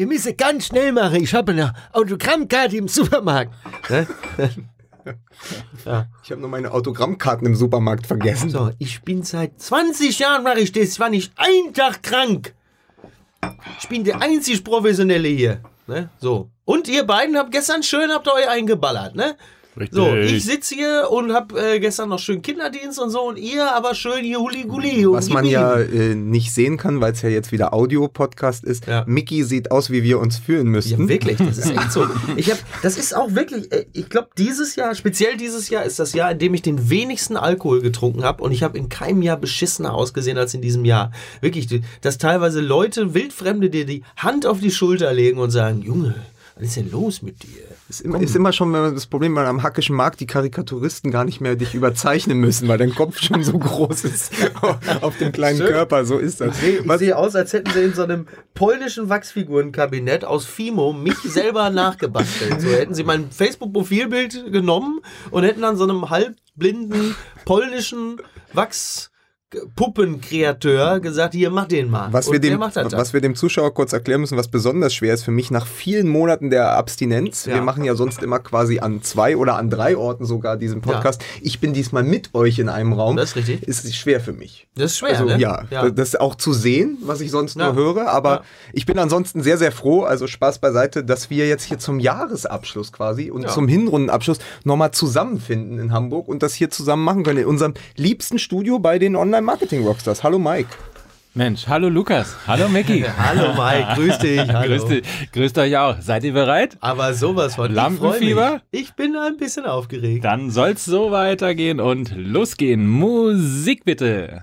wir müssen ganz schnell machen. Ich habe eine Autogrammkarte im Supermarkt. Ne? ja. Ich habe nur meine Autogrammkarten im Supermarkt vergessen. So, ich bin seit 20 Jahren mache ich das. Ich war nicht ein Tag krank. Ich bin der einzig Professionelle hier. Ne? So. Und ihr beiden habt gestern schön habt ihr euch eingeballert, ne? Richtig. So, ich sitze hier und hab äh, gestern noch schön Kinderdienst und so und ihr aber schön hier Huli-Guli. Was man ja äh, nicht sehen kann, weil es ja jetzt wieder Audio-Podcast ist. Ja. Mickey sieht aus, wie wir uns fühlen Ja, müssten. wirklich, das ist echt so. Ich hab, das ist auch wirklich, äh, ich glaube, dieses Jahr, speziell dieses Jahr, ist das Jahr, in dem ich den wenigsten Alkohol getrunken habe und ich habe in keinem Jahr beschissener ausgesehen als in diesem Jahr. Wirklich, dass teilweise Leute, Wildfremde, dir die Hand auf die Schulter legen und sagen, Junge, was ist denn los mit dir? Ist immer, ist immer schon das Problem, wenn man am Hackischen Markt die Karikaturisten gar nicht mehr dich überzeichnen müssen, weil dein Kopf schon so groß ist auf dem kleinen Schön. Körper. So ist das. Ich Was, sehe aus, als hätten sie in so einem polnischen Wachsfigurenkabinett aus Fimo mich selber nachgebastelt. So hätten sie mein Facebook-Profilbild genommen und hätten an so einem halbblinden polnischen Wachspuppenkreateur gesagt, hier, mach den mal. was, wir dem, was wir dem Zuschauer kurz erklären müssen, was besonders schwer ist für mich nach vielen Monaten der Abstinenz. Ja. Wir machen ja sonst immer quasi an zwei oder an drei Orten sogar diesen Podcast. Ich bin diesmal mit euch in einem Raum. Das ist richtig. Ist schwer für mich. Das ist schwer, Also ne? ja, Ja. das auch zu sehen, was ich sonst Ja. nur höre. Aber Ja. ich bin ansonsten sehr, sehr froh, also Spaß beiseite, dass wir jetzt hier zum Jahresabschluss quasi und Ja. zum Hinrundenabschluss nochmal zusammenfinden in Hamburg und das hier zusammen machen können in unserem liebsten Studio bei den Online-Marketing-Rockstars. Hallo Mike. Mensch, hallo Lukas. Hallo Mickey. Hallo Mike, grüß dich. Hallo. Grüß, dich, grüßt euch auch. Seid ihr bereit? Aber sowas von. Ich Lampenfieber? mich. Ich bin ein bisschen aufgeregt. Dann soll's so weitergehen und losgehen. Musik bitte.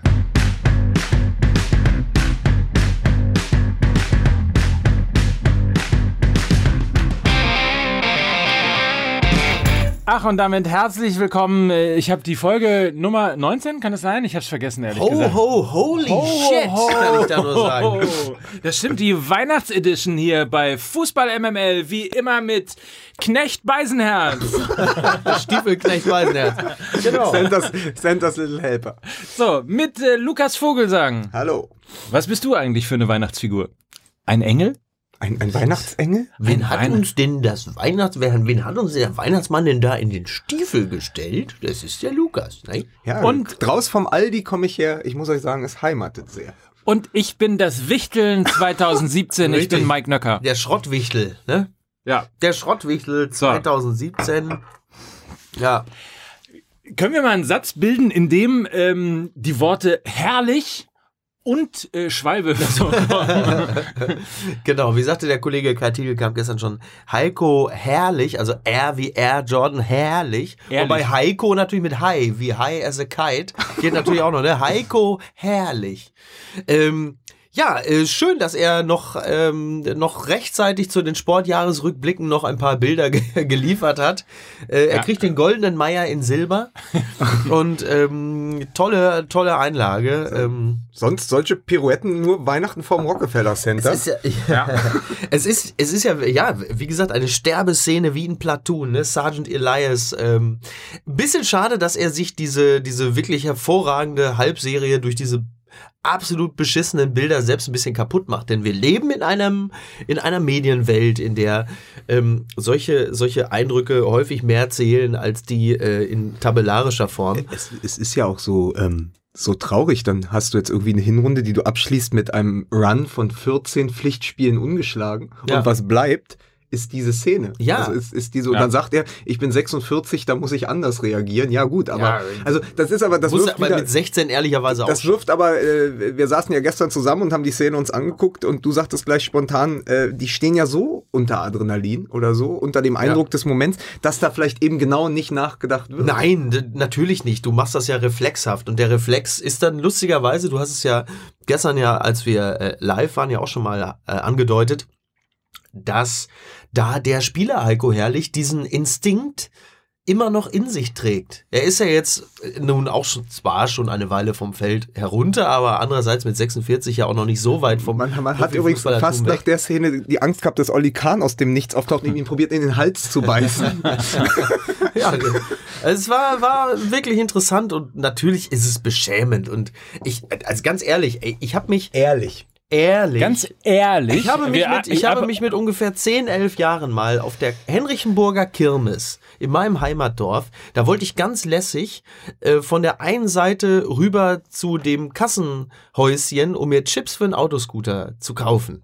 Ach, und damit herzlich willkommen. Äh, Ich habe die Folge Nummer 19, kann es sein? Ich habe es vergessen, ehrlich Ho, gesagt. ho, holy Ho, shit, ho, kann ich da nur sagen. Das stimmt, die Weihnachtsedition hier bei Fußball MML, wie immer mit Knecht Beisenherz. Stiefelknecht Weisenherz. Genau. Santa's, Santa's Little Helper. So, mit äh, Lukas Vogelsang. Hallo. Was bist du eigentlich für eine Weihnachtsfigur? Ein Engel? Ein, ein Weihnachtsengel? Wen hat Weihn- uns denn das Weihnachts... Wen wen hat uns der Weihnachtsmann denn da in den Stiefel gestellt? Das ist der Lukas, ne? Ja, Und- draus vom Aldi komme ich her. Ich muss euch sagen, es heimatet sehr. Und ich bin das Wichteln 2017. ich bin Mike Nöcker. Der Schrottwichtel, ne? Ja. Der Schrottwichtel 2017. Ja. Können wir mal einen Satz bilden, in dem ähm, die Worte herrlich und äh, Schwalbe vorkommen? Genau, wie sagte der Kollege Kai Tiegelkamp gestern schon, Heiko herrlich, also R wie R, Jordan herrlich. Ehrlich. Wobei Heiko natürlich mit High, wie High as a Kite, geht natürlich auch noch, ne? Heiko herrlich. Ähm, ja, äh, schön, dass er noch, ähm, noch rechtzeitig zu den Sportjahresrückblicken noch ein paar Bilder ge geliefert hat. Äh, er Ja. kriegt den goldenen Meier in Silber und ähm, tolle, tolle Einlage. Ähm, Sonst solche Pirouetten nur Weihnachten vorm Rockefeller Center. es ist ja, es ist, es ist ja, ja, wie gesagt, eine Sterbeszene wie ein Platoon, ne? Sergeant Elias. Ähm, bisschen schade, dass er sich diese, diese wirklich hervorragende Halbserie durch diese absolut beschissenen Bilder selbst ein bisschen kaputt macht. Denn wir leben in einem, in einer Medienwelt, in der ähm, solche, solche Eindrücke häufig mehr zählen als die äh, in tabellarischer Form. es, es ist ja auch so, ähm, so traurig. Dann hast du jetzt irgendwie eine Hinrunde, die du abschließt mit einem Run von 14 Pflichtspielen ungeschlagen. Ja. Und was bleibt, ist diese Szene. Ja. Also ist, ist diese, und Ja. dann sagt er, ich bin 46, da muss ich anders reagieren. Ja, gut, aber, Ja, also das ist aber, das Muss wirft aber wieder, mit 16 ehrlicherweise auch das wirft aber, äh, wir saßen ja gestern zusammen und haben die Szene uns angeguckt und du sagtest gleich spontan, äh, die stehen ja so unter Adrenalin oder so, unter dem Eindruck des Moments, dass da vielleicht eben genau nicht nachgedacht wird. Nein, natürlich nicht. Du machst das ja reflexhaft. Und der Reflex ist dann lustigerweise, du hast es ja gestern ja, als wir äh, live waren, ja auch schon mal äh, angedeutet, dass da der Spieler Heiko Herrlich diesen Instinkt immer noch in sich trägt. Er ist ja jetzt äh, nun auch schon, zwar schon eine Weile vom Feld herunter, aber andererseits mit 46 ja auch noch nicht so weit vom Man, man hat übrigens fast weg. nach der Szene die Angst gehabt, dass Olli Kahn aus dem Nichts auftaucht und ihn probiert in den Hals zu beißen. ja, es war, war wirklich interessant und natürlich ist es beschämend und ich, also ganz ehrlich, ich habe mich Ehrlich. Ehrlich. Ganz ehrlich. Ich habe mich, wir- mit, ich habe mich mit ungefähr 10, 11 Jahren mal auf der Henrichenburger Kirmes in meinem Heimatdorf, da wollte ich ganz lässig äh, von der einen Seite rüber zu dem Kassenhäuschen, um mir Chips für einen Autoscooter zu kaufen.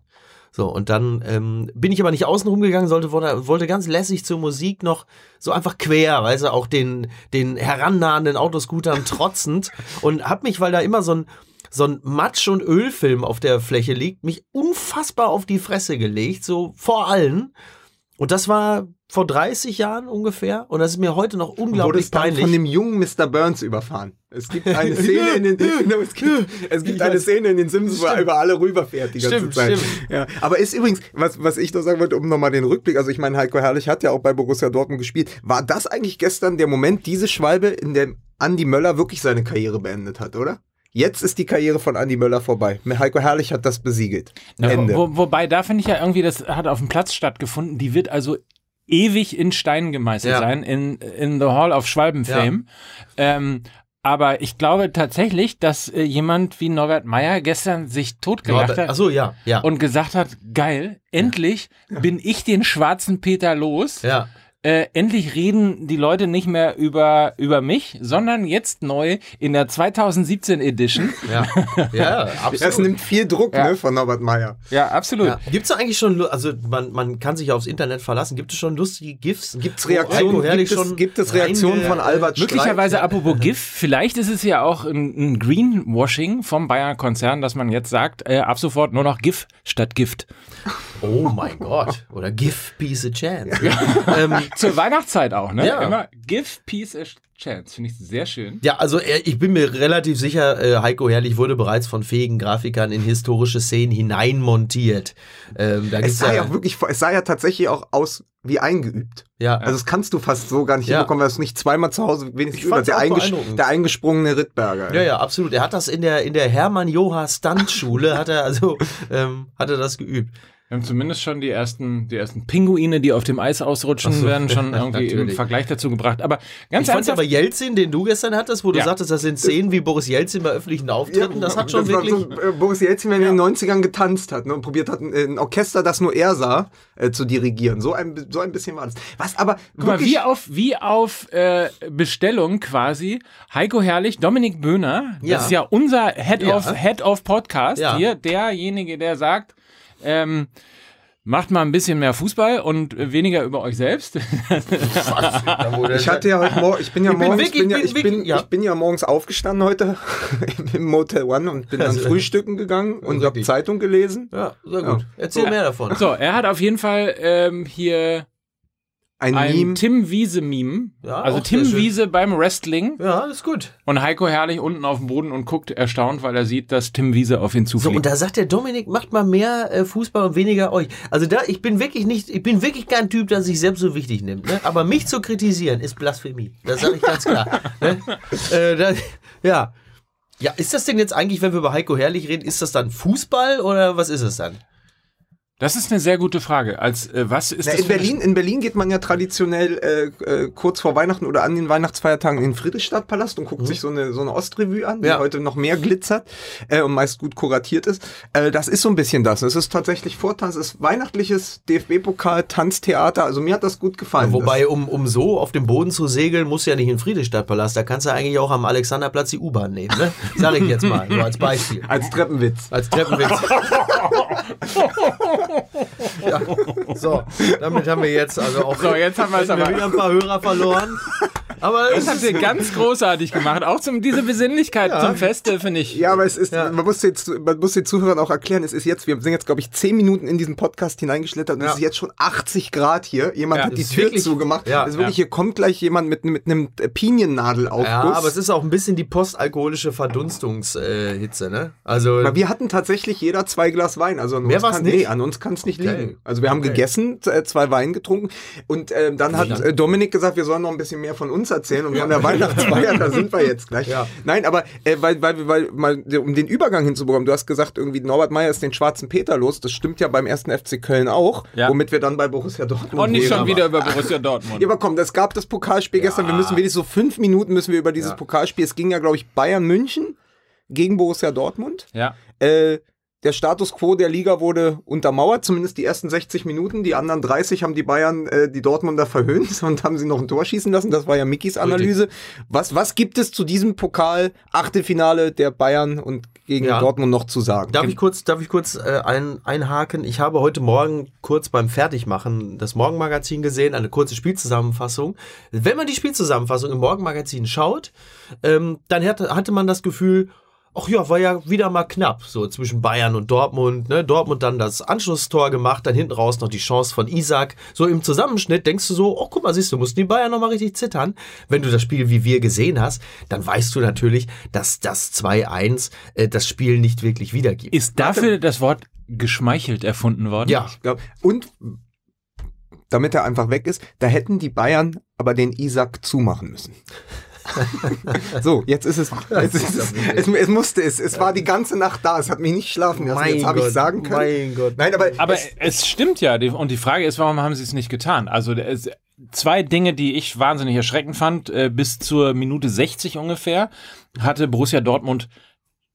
So, und dann ähm, bin ich aber nicht außen rumgegangen, sollte, wollte, wollte ganz lässig zur Musik noch so einfach quer, weißt du, auch den, den herannahenden Autoscootern trotzend und hab mich, weil da immer so ein, so ein Matsch- und Ölfilm auf der Fläche liegt, mich unfassbar auf die Fresse gelegt, so vor allen. Und das war vor 30 Jahren ungefähr. Und das ist mir heute noch unglaublich peinlich. von dem jungen Mr. Burns überfahren. Es gibt eine Szene in den, es gibt, es gibt eine. Szene in den Sims, wo er über alle rüberfährt die ganze Stimmt, Zeit. stimmt. Ja. Aber ist übrigens, was, was ich noch sagen wollte, um nochmal den Rückblick, also ich meine, Heiko Herrlich hat ja auch bei Borussia Dortmund gespielt. War das eigentlich gestern der Moment, diese Schwalbe, in dem Andi Möller wirklich seine Karriere beendet hat, oder? Jetzt ist die Karriere von Andi Möller vorbei. Heiko Herrlich hat das besiegelt. Ja, Ende. Wo, wobei, da finde ich ja irgendwie, das hat auf dem Platz stattgefunden. Die wird also ewig in Stein gemeißelt Ja. sein, in, in the Hall of Schwalbenfame. Ähm, aber ich glaube tatsächlich, dass äh, jemand wie Norbert Meyer gestern sich totgelacht hat Achso, ja, ja. und gesagt hat, geil, endlich bin ich den schwarzen Peter los. ja. Äh, endlich reden die Leute nicht mehr über, über mich, sondern jetzt neu in der 2017 Edition. Ja, ja, Das absolut. nimmt viel Druck Ja. ne, von Norbert Meyer. Ja, absolut. Ja. Gibt es eigentlich schon, also man, man kann sich aufs Internet verlassen, gibt es schon lustige GIFs? Gibt es wo Heiko Reaktionen, Herrlich gibt es, schon gibt es Reaktionen von Albert Streit? Möglicherweise apropos GIF, vielleicht ist es ja auch ein, ein Greenwashing vom Bayern-Konzern, dass man jetzt sagt, äh, ab sofort nur noch GIF statt Gift. Oh mein Gott. Oder Give Peace a Chance. ähm, Zur Weihnachtszeit auch, ne? Ja. Immer Give Peace a Chance. Finde ich sehr schön. ja, also er- ich bin mir relativ sicher, äh, Heiko Herrlich wurde bereits von fähigen Grafikern in historische Szenen hineinmontiert. Ähm, da Es sah ja, ja wirklich, es sah ja tatsächlich auch aus wie eingeübt. ja, Also das kannst du fast so gar nicht Ja. hinbekommen, weil du es nicht zweimal zu Hause wenigstens Ich fand's der, einges der eingesprungene Rittberger. Ja, ja, absolut. Er hat das in der, in der Hermann-Joha-Stuntschule, hat er also, ähm, hat er das geübt. Wir haben zumindest schon die ersten, die ersten Pinguine, die auf dem Eis ausrutschen, so, werden schon irgendwie im. Vergleich dazu gebracht. Aber ganz Ich fand ernsthaft, aber Jelzin, den du gestern hattest, wo du Ja. sagtest, das sind Szenen wie Boris Jelzin bei öffentlichen Auftritten, das hat schon war wirklich... So, äh, Boris Jelzin, wenn er in den 90ern getanzt hat ne, und probiert hat, ein, ein Orchester, das nur er sah, äh, zu dirigieren. So ein, so ein bisschen war das. Was aber Guck mal, wie auf, wie auf äh, Bestellung quasi Heiko Herrlich, Dominik Böhner, Ja. das ist ja unser Head, Ja. of, Head of Podcast Ja. hier, derjenige, der sagt, ähm, macht mal ein bisschen mehr Fußball und weniger über euch selbst. ich hatte ja heute Morgen, ich bin ja Ich bin morgens, ja, ich, bin, ja. ja morgens aufgestanden heute im Motel One und bin dann Also- frühstücken gegangen und habe wirklich. Zeitung gelesen. Ja, sehr gut. Erzähl Ja. mehr davon. so, er hat auf jeden Fall ähm, hier Ein, ein Meme. Tim Wiese-Meme. Ja, also Tim. Wiese beim Wrestling Ja, ist gut. und Heiko Herrlich unten auf dem Boden und guckt erstaunt, weil er sieht, dass Tim Wiese auf ihn So, zufliegt. und da sagt der Dominik, macht mal mehr äh, Fußball und weniger euch. Also da, ich bin wirklich nicht, ich bin wirklich kein Typ, der sich selbst so wichtig nimmt. Ne? Aber mich zu kritisieren ist Blasphemie. Das sage ich ganz klar. ne? äh, da, ja. Ja, ist das denn jetzt eigentlich, wenn wir über Heiko Herrlich reden, ist das dann Fußball oder was ist es dann? Das ist eine sehr gute Frage. Als äh, was ist Na, das in, Berlin, in Berlin geht man ja traditionell äh, äh, kurz vor Weihnachten oder an den Weihnachtsfeiertagen in den Friedrichstadtpalast und guckt sich so eine, so eine Ostrevue an, die Mhm. Ja. heute noch mehr glitzert äh, und meist gut kuratiert ist. Äh, das ist so ein bisschen das. Es ist tatsächlich Vortanz, es ist weihnachtliches DFB-Pokal, Tanztheater. Also mir hat das gut gefallen. Wobei, um, um so auf dem Boden zu segeln, musst du ja nicht in den Friedrichstadtpalast. Da kannst du eigentlich auch am Alexanderplatz die U-Bahn nehmen. Ne? Sag ich jetzt mal, so als Beispiel. als Treppenwitz. Als Treppenwitz. ja. So, damit haben wir jetzt also auch So, jetzt haben wir es haben wir aber- wieder ein paar Hörer verloren. Aber Das habt ihr ganz großartig gemacht. Auch zum, diese Besinnlichkeit Ja. zum Feste, finde ich. Ja, aber es ist, Ja. man muss jetzt, man muss den Zuhörern auch erklären, es ist jetzt, wir sind jetzt, glaube ich, zehn Minuten in diesen Podcast hineingeschlittert und Ja. es ist jetzt schon 80 Grad hier. Jemand Ja, hat die Tür wirklich- zugemacht. ja, es ist wirklich, ja. hier kommt gleich jemand mit, mit einem Piniennadelaufguss. ja, aber es ist auch ein bisschen die postalkoholische Verdunstungshitze, äh, ne? Also Aber wir hatten tatsächlich jeder zwei Glas Wein. Also an Mehr uns kann, nicht? Nee, an uns kann es nicht Geil. liegen. Also wir haben Okay. gegessen, äh, zwei Wein getrunken und ähm, dann hat äh, Dominik gesagt, wir sollen noch ein bisschen mehr von uns erzählen und von der Weihnachtsfeier, da sind wir jetzt gleich. Ja. Nein, aber äh, weil, weil, weil mal um den Übergang hinzubekommen, du hast gesagt, irgendwie Norbert Meyer ist den schwarzen Peter los. Das stimmt ja beim ersten FC Köln auch, Ja. womit wir dann bei Borussia Dortmund Und nicht schon wieder über Borussia Dortmund. Ja, aber komm, es gab das Pokalspiel gestern. Wir müssen wenigstens so fünf Minuten müssen wir über dieses Ja. Pokalspiel. Es ging ja, glaube ich, Bayern München gegen Borussia Dortmund. Ja. Äh, der Status quo der Liga wurde untermauert, zumindest die ersten 60 Minuten. Die anderen 30 haben die Bayern, äh, die Dortmunder verhöhnt und haben sie noch ein Tor schießen lassen. Das war ja Mikis Analyse. Was, was gibt es zu diesem Pokal Achtelfinale der Bayern und gegen ja. Dortmund noch zu sagen? Darf ich kurz, darf ich kurz äh, ein, einhaken? Ich habe heute Morgen kurz beim Fertigmachen das Morgenmagazin gesehen, eine kurze Spielzusammenfassung. Wenn man die Spielzusammenfassung im Morgenmagazin schaut, ähm, dann hatte, hatte man das Gefühl, ach ja, war ja wieder mal knapp, so zwischen Bayern und Dortmund. Ne? Dortmund dann das Anschlusstor gemacht, dann hinten raus noch die Chance von Isaac. So im Zusammenschnitt denkst du so, oh guck mal, siehst du, mussten die Bayern nochmal richtig zittern. Wenn du das Spiel wie wir gesehen hast, dann weißt du natürlich, dass das 2-1 äh, das Spiel nicht wirklich wiedergibt. Ist dafür das Wort geschmeichelt erfunden worden? Ja, ich glaube. Und damit er einfach weg ist, da hätten die Bayern aber den Isaac zumachen müssen so, jetzt ist es. Jetzt ist es, es, es, musste es. Es war die ganze Nacht da. Es hat mich nicht schlafen lassen. Mein jetzt habe ich sagen können. Mein Gott. Nein, aber, aber es, es stimmt ja. Und die Frage ist, warum haben sie es nicht getan? Also es, zwei Dinge, die ich wahnsinnig erschreckend fand. Äh, bis zur Minute 60 ungefähr hatte Borussia Dortmund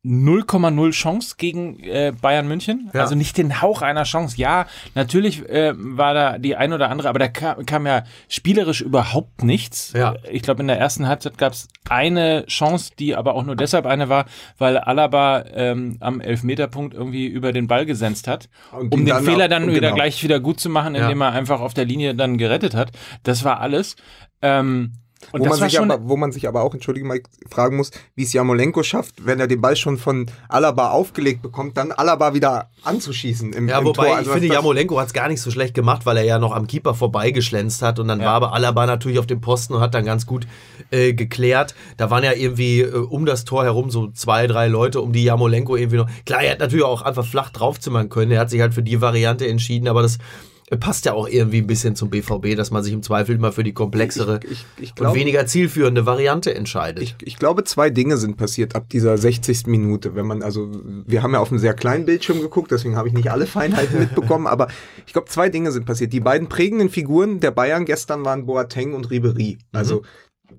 0,0 Chance gegen äh, Bayern München. Ja. Also nicht den Hauch einer Chance. Ja, natürlich äh, war da die ein oder andere, aber da kam, kam ja spielerisch überhaupt nichts. Ja. Ich glaube, in der ersten Halbzeit gab es eine Chance, die aber auch nur deshalb eine war, weil Alaba ähm, am Elfmeterpunkt irgendwie über den Ball gesenzt hat, um den Fehler dann wieder genau. gleich wieder gut zu machen, indem ja. er einfach auf der Linie dann gerettet hat. Das war alles. Ähm, und wo, man sich aber, wo man sich aber auch, entschuldige mal, fragen muss, wie es Jamolenko schafft, wenn er den Ball schon von Alaba aufgelegt bekommt, dann Alaba wieder anzuschießen im, ja, im wobei Tor. Also ich finde, Jamolenko hat es gar nicht so schlecht gemacht, weil er ja noch am Keeper vorbeigeschlänzt hat und dann ja. war aber Alaba natürlich auf dem Posten und hat dann ganz gut äh, geklärt. Da waren ja irgendwie äh, um das Tor herum so zwei, drei Leute, um die Jamolenko irgendwie noch. Klar, er hat natürlich auch einfach flach draufzimmern können. Er hat sich halt für die Variante entschieden, aber das passt ja auch irgendwie ein bisschen zum BVB, dass man sich im Zweifel mal für die komplexere ich, ich, ich glaube, und weniger zielführende Variante entscheidet. Ich, glaube, zwei Dinge sind passiert ab dieser 60. Minute. Wenn man, also, wir haben ja auf einem sehr kleinen Bildschirm geguckt, deswegen habe ich nicht alle Feinheiten mitbekommen, aber ich glaube, zwei Dinge sind passiert. Die beiden prägenden Figuren der Bayern gestern waren Boateng und Ribery. Also, mhm.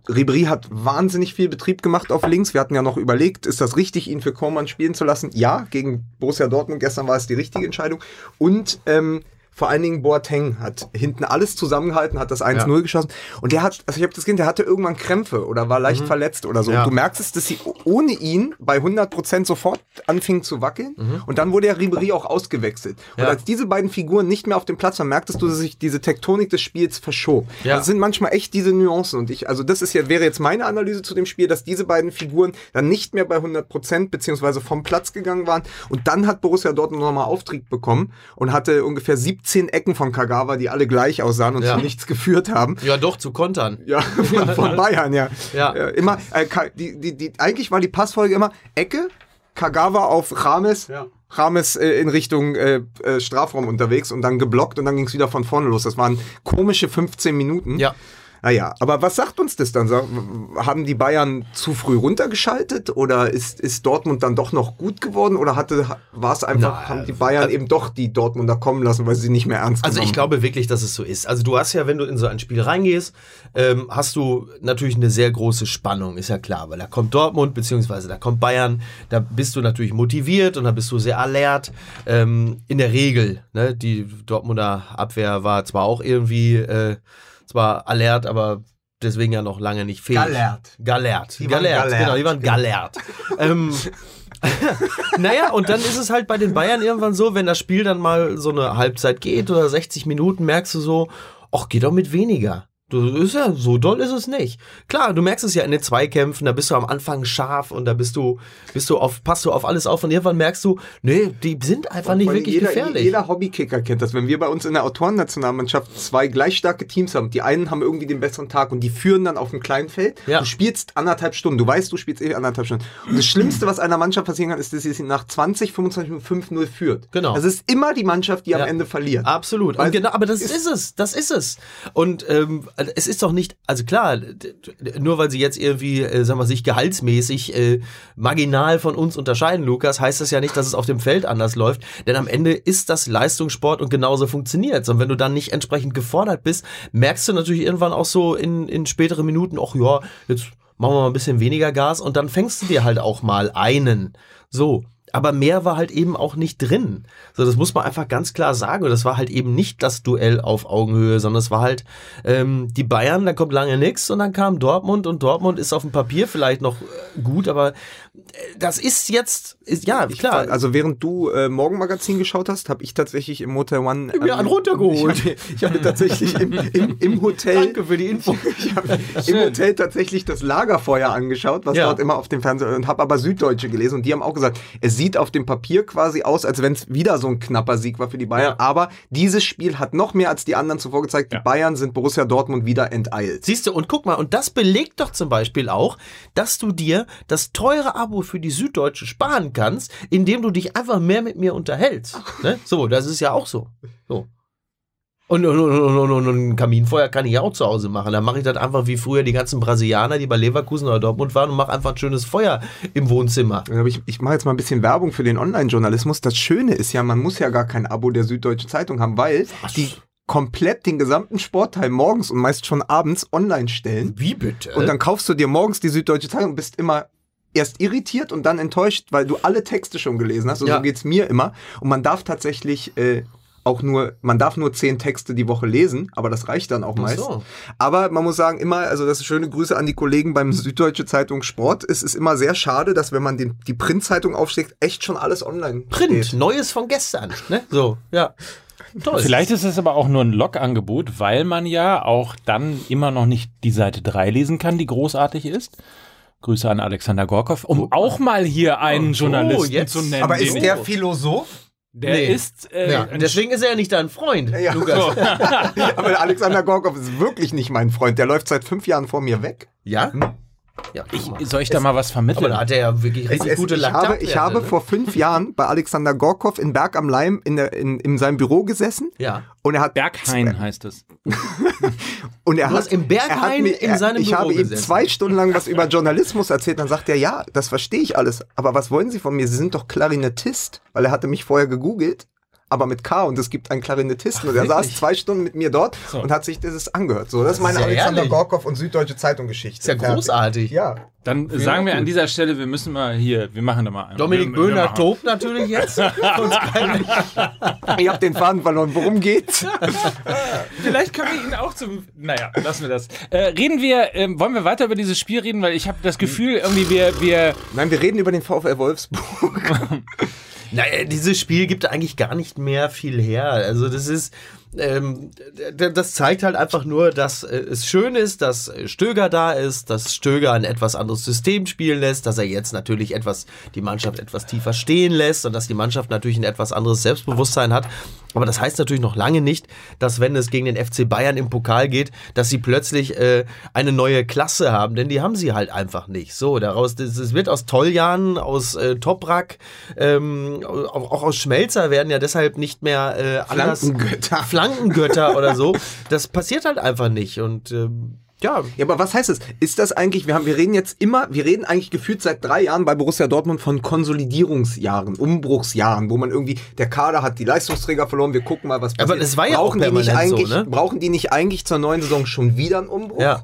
Ribéry hat wahnsinnig viel Betrieb gemacht auf links. Wir hatten ja noch überlegt, ist das richtig, ihn für Kormann spielen zu lassen? Ja, gegen Borussia Dortmund gestern war es die richtige Entscheidung. Und ähm, vor allen Dingen Boateng hat hinten alles zusammengehalten, hat das 1-0 ja. geschossen. Und der hat, also ich habe das Kind, der hatte irgendwann Krämpfe oder war leicht mhm. verletzt oder so. Ja. Und du merkst es, dass sie ohne ihn bei 100 Prozent sofort anfing zu wackeln. Mhm. Und dann wurde ja Ribery auch ausgewechselt. Und als diese beiden Figuren nicht mehr auf dem Platz waren, merktest du, dass sich diese Tektonik des Spiels verschob. Ja. Das sind manchmal echt diese Nuancen. Und ich, also das ist ja, wäre jetzt meine Analyse zu dem Spiel, dass diese beiden Figuren dann nicht mehr bei 100 Prozent beziehungsweise vom Platz gegangen waren. Und dann hat Borussia Dortmund nochmal Auftrieb bekommen und hatte ungefähr 17 17 Ecken von Kagawa, die alle gleich aussahen und ja. zu nichts geführt haben. Ja, doch, zu kontern. Ja, von, von Bayern, ja. ja. ja immer, äh, die, die, die, eigentlich war die Passfolge immer Ecke, Kagawa auf Rames, ja. Rames äh, in Richtung äh, äh, Strafraum unterwegs und dann geblockt und dann ging es wieder von vorne los. Das waren komische 15 Minuten. Ja. Naja, aber was sagt uns das dann? Haben die Bayern zu früh runtergeschaltet oder ist, ist Dortmund dann doch noch gut geworden oder hatte, war es einfach, Na, haben die Bayern äh, eben doch die Dortmunder kommen lassen, weil sie nicht mehr ernst Also ich glaube wirklich, dass es so ist. Also du hast ja, wenn du in so ein Spiel reingehst, ähm, hast du natürlich eine sehr große Spannung, ist ja klar, weil da kommt Dortmund, beziehungsweise da kommt Bayern, da bist du natürlich motiviert und da bist du sehr alert. Ähm, in der Regel, ne, die Dortmunder Abwehr war zwar auch irgendwie äh, zwar alert, aber deswegen ja noch lange nicht fähig. Galert. Galert. Die Galert, Galert. genau, die waren Galert. ähm, naja, und dann ist es halt bei den Bayern irgendwann so, wenn das Spiel dann mal so eine Halbzeit geht oder 60 Minuten, merkst du so, ach, geht doch mit weniger. Das ist ja, so doll ist es nicht. Klar, du merkst es ja in den Zweikämpfen, da bist du am Anfang scharf und da bist du, bist du auf, passt du auf alles auf und irgendwann merkst du, nee, die sind einfach nicht wirklich jeder, gefährlich. Jeder Hobbykicker kennt das. Wenn wir bei uns in der Autorennationalmannschaft zwei gleich starke Teams haben, die einen haben irgendwie den besseren Tag und die führen dann auf dem kleinen Feld. Ja. Du spielst anderthalb Stunden. Du weißt, du spielst eh anderthalb Stunden. Und das Schlimmste, was einer Mannschaft passieren kann, ist, dass sie nach 20, 25 Minuten 5-0 führt. Genau. Das ist immer die Mannschaft, die ja. am Ende verliert. Absolut. genau, aber das ist, ist es. Das ist es. Und ähm, es ist doch nicht also klar, nur weil sie jetzt irgendwie, äh, sagen wir, sich gehaltsmäßig äh, marginal von uns unterscheiden, Lukas, heißt das ja nicht, dass es auf dem Feld anders läuft. Denn am Ende ist das Leistungssport und genauso funktioniert. Und wenn du dann nicht entsprechend gefordert bist, merkst du natürlich irgendwann auch so in, in späteren Minuten, ach ja, jetzt machen wir mal ein bisschen weniger Gas und dann fängst du dir halt auch mal einen. So. Aber mehr war halt eben auch nicht drin. So, das muss man einfach ganz klar sagen. Und das war halt eben nicht das Duell auf Augenhöhe, sondern es war halt ähm, die Bayern, da kommt lange nichts und dann kam Dortmund und Dortmund ist auf dem Papier vielleicht noch äh, gut, aber äh, das ist jetzt, ist, ja, Ich klar. fand- Also während du äh, Morgenmagazin geschaut hast, habe ich tatsächlich im Motel One mir einen runtergeholt. Ich habe ich hab tatsächlich im, im, im Hotel Danke für die Info. ich hab im Hotel tatsächlich das Lagerfeuer angeschaut, was Ja. dort immer auf dem Fernseher und habe aber Süddeutsche gelesen und die haben auch gesagt, es sieht auf dem Papier quasi aus, als wenn es wieder so ein knapper Sieg war für die Bayern, Ja. aber dieses Spiel hat noch mehr als die anderen zuvor gezeigt, Ja. die Bayern sind Borussia Dortmund wieder enteilt. Siehst du, und guck mal, und das belegt doch zum Beispiel auch, dass du dir das teure Abo für die Süddeutsche sparen kannst, indem du dich einfach mehr mit mir unterhältst. Ne? So, das ist ja auch so. so. Und, und, und, und, ein Kaminfeuer kann ich auch zu Hause machen. Da mache ich das einfach wie früher die ganzen Brasilianer, die bei Leverkusen oder Dortmund waren und mache einfach ein schönes Feuer im Wohnzimmer. Ich, ich mache jetzt mal ein bisschen Werbung für den Online-Journalismus. Das Schöne ist ja, man muss ja gar kein Abo der Süddeutschen Zeitung haben, weil die komplett den gesamten Sportteil morgens und meist schon abends online stellen. Wie bitte? Und dann kaufst du dir morgens die Süddeutsche Zeitung und bist immer erst irritiert und dann enttäuscht, weil du alle Texte schon gelesen hast. Und Ja. so geht's mir immer. Und man darf tatsächlich äh, auch nur, man darf nur zehn Texte die Woche lesen, aber das reicht dann auch Ach meist. so. Aber man muss sagen, immer, also das ist schöne Grüße an die Kollegen beim Süddeutsche Zeitung Sport. Es ist immer sehr schade, dass wenn man den, die Printzeitung aufschlägt, echt schon alles online Print, steht. Neues von gestern. Ne? So, ja. Toll. Vielleicht ist es aber auch nur ein Log-Angebot, weil man ja auch dann immer noch nicht die Seite 3 lesen kann, die großartig ist. Grüße an Alexander Gorkov, um auch mal hier einen Oh, Journalisten zu nennen. Aber ist der Philosoph? Der Nee. ist äh, ja, deswegen ist er ja nicht dein Freund, Ja, Lukas. so. Aber Alexander Gorkov ist wirklich nicht mein Freund. Der läuft seit fünf Jahren vor mir weg. Ja? Ja, mal. Soll ich da mal was aber vermitteln? da hat er ja wirklich Es, richtig es, gute ich, habe, ich habe ne? vor fünf Jahren bei Alexander Gorkov in Berg am Leim in, der, in, in seinem Büro gesessen Ja. und er hat Berghain heißt es. und er Du hat hast im Berghain er hat mir- in seinem ich Büro habe ihm gesessen. zwei Stunden lang was über Journalismus erzählt. Dann sagt er, ja, das verstehe ich alles. Aber was wollen Sie von mir? Sie sind doch Klarinettist, weil er hatte mich vorher gegoogelt. Aber mit K und es gibt einen Klarinettisten. und er saß zwei Stunden mit mir dort So. und hat sich das angehört. So, das ist meine ist ja Alexander herrlich. Gorkov und Süddeutsche Zeitung Geschichte. Ist ja Fertig. großartig. Ja. Dann sagen wir an dieser Stelle, wir müssen mal hier, wir machen da mal einen. Dominik wir, wir Böhner tobt natürlich jetzt. Ich habe den Faden verloren. Worum geht's? Vielleicht können wir ihn auch zum. Naja, lassen wir das. Äh, reden wir, ähm, wollen wir weiter über dieses Spiel reden, weil ich habe das Gefühl, irgendwie wir, wir. Nein, wir reden über den VfL Wolfsburg. Naja, dieses Spiel gibt eigentlich gar nicht mehr viel her. Also das ist, ähm, das zeigt halt einfach nur, dass äh, es schön ist, dass äh, Stöger da ist, dass Stöger ein etwas anderes System spielen lässt, dass er jetzt natürlich etwas, die Mannschaft etwas tiefer stehen lässt und dass die Mannschaft natürlich ein etwas anderes Selbstbewusstsein hat. Aber das heißt natürlich noch lange nicht, dass wenn es gegen den FC Bayern im Pokal geht, dass sie plötzlich äh, eine neue Klasse haben, denn die haben sie halt einfach nicht. So, daraus, es wird aus Toljan, aus äh, Toprak, ähm, auch, auch aus Schmelzer werden ja deshalb nicht mehr äh, anders Flankengötter. Flankengötter oder so. Das passiert halt einfach nicht und ähm, ja, Ja, aber was heißt es? Ist das eigentlich, wir haben, wir reden jetzt immer, wir reden eigentlich gefühlt seit drei Jahren bei Borussia Dortmund von Konsolidierungsjahren, Umbruchsjahren, wo man irgendwie, der Kader hat die Leistungsträger verloren, wir gucken mal, was passiert. Aber es war ja auch brauchen die nicht permanent so, eigentlich, ne? brauchen die nicht eigentlich zur neuen Saison schon wieder einen Umbruch? ja.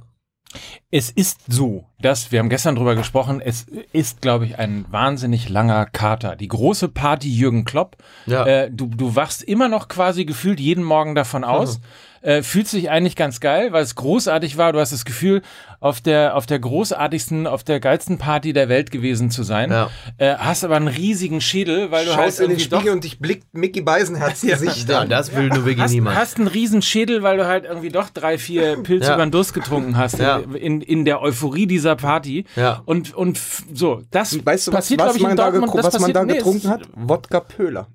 Es ist so, dass, wir haben gestern drüber gesprochen, es ist, glaube ich, ein wahnsinnig langer Kater. Die große Party Jürgen Klopp. Ja. Äh, du, du wachst immer noch quasi gefühlt jeden Morgen davon aus. Äh, fühlst dich eigentlich ganz geil, weil es großartig war. Du hast das Gefühl, auf der, auf der großartigsten, auf der geilsten Party der Welt gewesen zu sein. Ja. Äh, hast aber einen riesigen Schädel, weil du halt Schaust in den Spiegel und dich blickt Mickey Beisenherz Gesicht ja, an. das will nur wirklich hast, niemand. hast einen riesen Schädel, weil du halt irgendwie doch drei, vier Pilze Ja. über den Durst getrunken hast Ja. in, in der Euphorie dieser Party. Ja. Und, und so, das Weißt du, was, passiert, was glaube ich, in man da, das was man da nee, getrunken es- hat? Wodka Pöhler.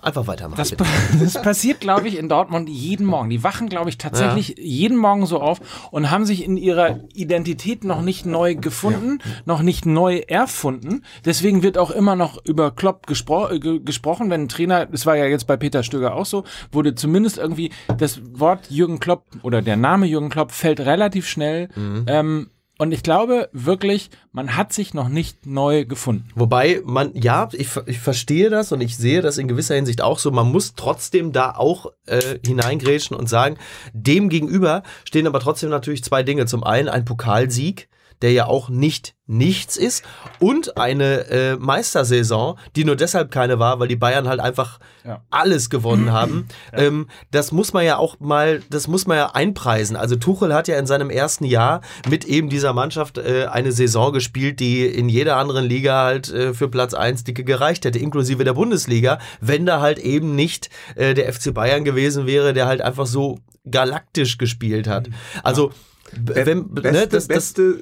Einfach weitermachen. Das, das passiert, glaube ich, in Dortmund jeden Morgen. Die wachen, glaube ich, tatsächlich jeden Morgen so auf und haben sich in ihrer Identität noch nicht neu gefunden, noch nicht neu erfunden. Deswegen wird auch immer noch über Klopp gespro äh, ge gesprochen, wenn ein Trainer, das war ja jetzt bei Peter Stöger auch so, wurde zumindest irgendwie das Wort Jürgen Klopp oder der Name Jürgen Klopp fällt relativ schnell. Ähm, und ich glaube wirklich, man hat sich noch nicht neu gefunden. Wobei man, ja, ich, ich verstehe das und ich sehe das in gewisser Hinsicht auch so. Man muss trotzdem da auch äh, hineingrätschen und sagen, dem gegenüber stehen aber trotzdem natürlich zwei Dinge. Zum einen ein Pokalsieg. Der ja auch nicht nichts ist und eine äh, Meistersaison, die nur deshalb keine war, weil die Bayern halt einfach Ja. alles gewonnen haben. Ähm, das muss man ja auch mal, das muss man ja einpreisen. Also Tuchel hat ja in seinem ersten Jahr mit eben dieser Mannschaft äh, eine Saison gespielt, die in jeder anderen Liga halt äh, für Platz 1 dicke gereicht hätte, inklusive der Bundesliga, wenn da halt eben nicht äh, der FC Bayern gewesen wäre, der halt einfach so galaktisch gespielt hat. Also Be wenn, beste, ne, das, beste,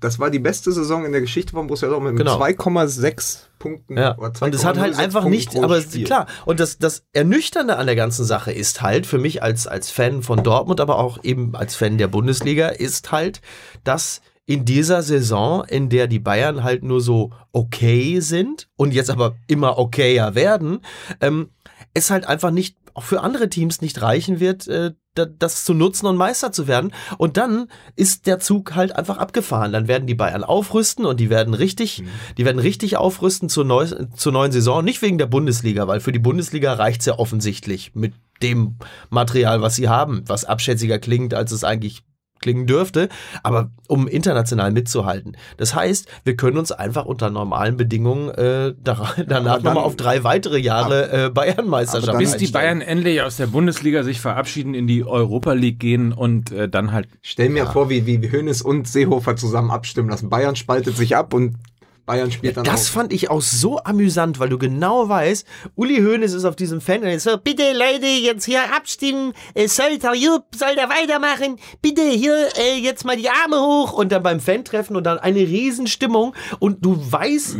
das war die beste Saison in der Geschichte von Borussia Dortmund mit Genau. 2,6 Punkten. Ja, und es hat halt 2,06 einfach Punkten nicht, aber Spiel. klar, und das, das Ernüchternde an der ganzen Sache ist halt, für mich als, als Fan von Dortmund, aber auch eben als Fan der Bundesliga, ist halt, dass in dieser Saison, in der die Bayern halt nur so okay sind und jetzt aber immer okayer werden, ähm, es halt einfach nicht, auch für andere Teams nicht reichen wird, äh, das zu nutzen und Meister zu werden. Und dann ist der Zug halt einfach abgefahren. Dann werden die Bayern aufrüsten und die werden richtig, die werden richtig aufrüsten zur, neu, zur neuen Saison. Nicht wegen der Bundesliga, weil für die Bundesliga reicht's ja offensichtlich mit dem Material, was sie haben, was abschätziger klingt, als es eigentlich klingen dürfte, aber um international mitzuhalten. Das heißt, wir können uns einfach unter normalen Bedingungen äh, da, danach nochmal auf drei weitere Jahre äh, Bayernmeisterschaft Bis die Bayern endlich aus der Bundesliga sich verabschieden, in die Europa League gehen und äh, dann halt Stell mir vor, wie, wie Hönes und Seehofer zusammen abstimmen lassen. Bayern spaltet sich ab und Bayern spielt dann Das auch. fand ich auch so amüsant, weil du genau weißt, Uli Hoeneß ist auf diesem Fan und ist so, bitte Leute, jetzt hier abstimmen, äh, soll der Jupp, soll der weitermachen, bitte hier äh, jetzt mal die Arme hoch. Und dann beim Fan-Treffen und dann eine Riesenstimmung. Und du weißt,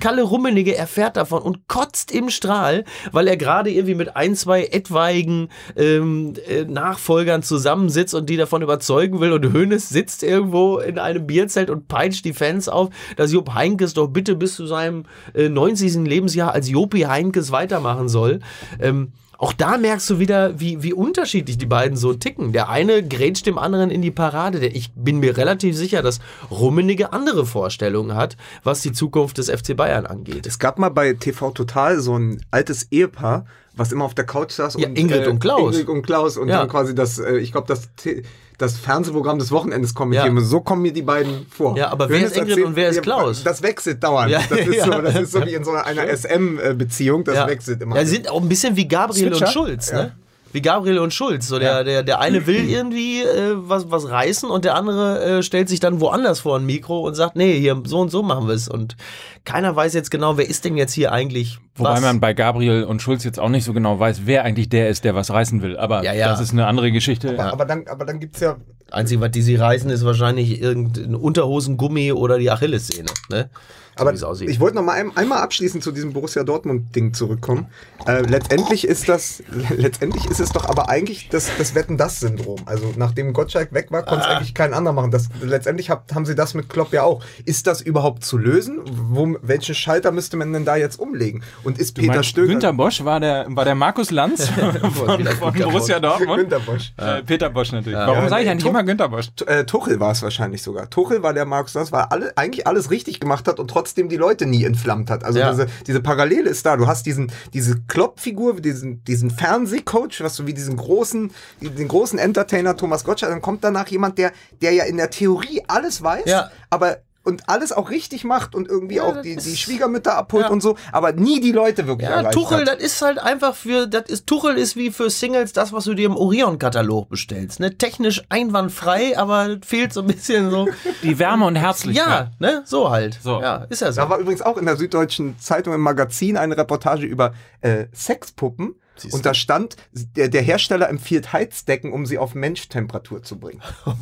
Kalle Rummenigge erfährt davon und kotzt im Strahl, weil er gerade irgendwie mit ein, zwei etwaigen ähm, äh, Nachfolgern zusammensitzt und die davon überzeugen will. Und Hoeneß sitzt irgendwo in einem Bierzelt und peitscht die Fans auf, dass Jupp Heinkes doch bitte bis zu seinem äh, 90. Lebensjahr als Jopi Heinkes weitermachen soll. Ähm, auch da merkst du wieder, wie, wie unterschiedlich die beiden so ticken. Der eine grätscht dem anderen in die Parade. Ich bin mir relativ sicher, dass Rummenigge andere Vorstellungen hat, was die Zukunft des FC Bayern angeht. Es gab mal bei TV Total so ein altes Ehepaar, was immer auf der Couch saß Ja, und Ingrid und Klaus. Ingrid und Klaus und Ja. dann quasi das, äh, ich glaube, das, T- das Fernsehprogramm des Wochenendes kommentieren. Ja. So kommen mir die beiden vor. Ja, aber wer Hönes ist Ingrid und wer ist Klaus? Das wechselt dauernd. Ja, das, ist ja. so, das ist so wie in so einer SM-Beziehung, das ja. wechselt immer. Ja, sie sind auch ein bisschen wie Gabriel Switcher? und Schulz, ne? Wie Gabriel und Schulz. So der, der, der eine will irgendwie äh, was, was reißen und der andere äh, stellt sich dann woanders vor ein Mikro und sagt, nee, hier so und so machen wir es. Und keiner weiß jetzt genau, wer ist denn jetzt hier eigentlich Wobei was. man bei Gabriel und Schulz jetzt auch nicht so genau weiß, wer eigentlich der ist, der was reißen will. Aber Ja, ja. das ist eine andere Geschichte. aber dann, aber dann gibt es ja Einzige, was die sie reißen, ist wahrscheinlich irgendein Unterhosengummi oder die Achillessehne. Ne? So Aber aussieht. ich wollte noch mal ein, einmal abschließend zu diesem Borussia Dortmund-Ding zurückkommen. Äh, letztendlich ist das, letztendlich ist es doch aber eigentlich das, das Wetten-Das-Syndrom. Also nachdem Gottschalk weg war, konnte es eigentlich kein anderer machen. Das, letztendlich hab, haben sie das mit Klopp ja auch. Ist das überhaupt zu lösen? Wo, welchen Schalter müsste man denn da jetzt umlegen? Und ist Du Peter meinst, Stöger... Günter Bosch war der, war der Markus Lanz von, von Günter Borussia Dortmund. Günter Bosch. Äh, Peter Bosch natürlich. Warum Ja, sage ich eigentlich Tuch- immer Günter Bosch? Äh, Tuchel war es wahrscheinlich sogar. Tuchel war der Markus Lanz, weil er alle, eigentlich alles richtig gemacht hat und trotzdem die Leute nie entflammt hat. Also Ja. diese, diese Parallele ist da. Du hast diesen, diese Klopp-Figur, diesen, diesen Fernsehcoach, was du wie diesen großen, den großen Entertainer Thomas Gottschalk, dann kommt danach jemand, der, der ja in der Theorie alles weiß, Ja. aber und alles auch richtig macht und irgendwie Ja, auch die, die Schwiegermütter abholt Ja. und so, aber nie die Leute wirklich Ja, erreicht Tuchel, hat. das ist halt einfach für, das ist, Tuchel ist wie für Singles das, was du dir im Orion-Katalog bestellst. Ne? Technisch einwandfrei, aber fehlt so ein bisschen so. Die Wärme und Herzlichkeit. ja, ne? So halt. So. Ja, ist ja so. Da war übrigens auch in der Süddeutschen Zeitung im Magazin eine Reportage über äh, Sexpuppen. Siehst Und da stand, der, der Hersteller empfiehlt Heizdecken, um sie auf Mensch-Temperatur zu bringen.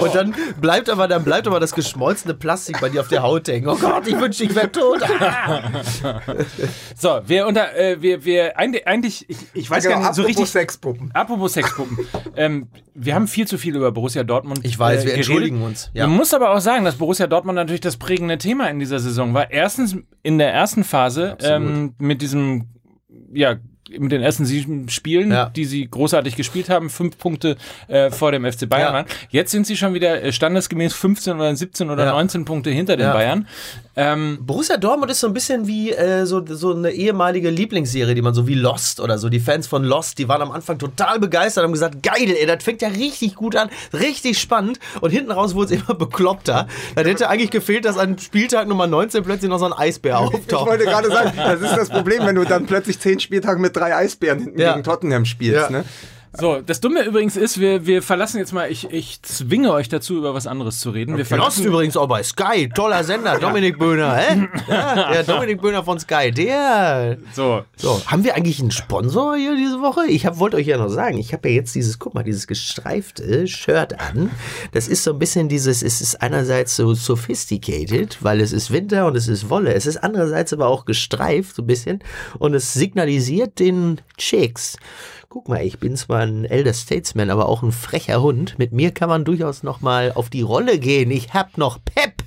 Und dann bleibt aber, dann bleibt aber das geschmolzene Plastik bei dir auf der Haut hängen. Oh Gott, ich wünschte, ich wäre tot. So, wir unter, äh, wir, wir, eigentlich, ich, ich weiß Genau, gar nicht so apropos richtig. Sexpuppen. Apropos Sexpuppen. ähm, wir haben viel zu viel über Borussia Dortmund. Ich weiß, wir geredet. entschuldigen uns. Ja. Man muss aber auch sagen, dass Borussia Dortmund natürlich das prägende Thema in dieser Saison war. Erstens in der ersten Phase ähm, mit diesem ja, mit den ersten sieben Spielen, Ja. die sie großartig gespielt haben, fünf Punkte äh, vor dem FC Bayern Ja. waren. Jetzt sind sie schon wieder äh, standesgemäß 15 oder 17 oder Ja. 19 Punkte hinter den Ja. Bayern. Ähm, Borussia Dortmund ist so ein bisschen wie äh, so, so eine ehemalige Lieblingsserie, die man so wie Lost oder so. Die Fans von Lost, die waren am Anfang total begeistert und haben gesagt, geil, ey, das fängt ja richtig gut an, richtig spannend. Und hinten raus wurde es immer bekloppter. Dann hätte eigentlich gefehlt, dass an Spieltag Nummer 19 plötzlich noch so ein Eisbär Ich auftaucht. wollte gerade sagen, das ist das Problem, wenn du dann plötzlich zehn Spieltage mit drei Eisbären hinten Ja. gegen Tottenham spielst. Ja. Ne? So, das Dumme übrigens ist, wir, wir verlassen jetzt mal, ich, ich zwinge euch dazu, über was anderes zu reden. Wir Lost verlassen übrigens auch bei Sky, toller Sender, Dominik Böhner, hä? Ja, der Dominik Böhner von Sky, der. so, So, haben wir eigentlich einen Sponsor hier diese Woche? Ich wollte euch ja noch sagen, ich habe ja jetzt dieses, guck mal, dieses gestreifte Shirt an. Das ist so ein bisschen dieses, es ist einerseits so sophisticated, weil es ist Winter und es ist Wolle. Es ist andererseits aber auch gestreift so ein bisschen und es signalisiert den Chicks. Guck mal, ich bin zwar ein Elder Statesman, aber auch ein frecher Hund. Mit mir kann man durchaus noch mal auf die Rolle gehen. Ich hab noch Pep.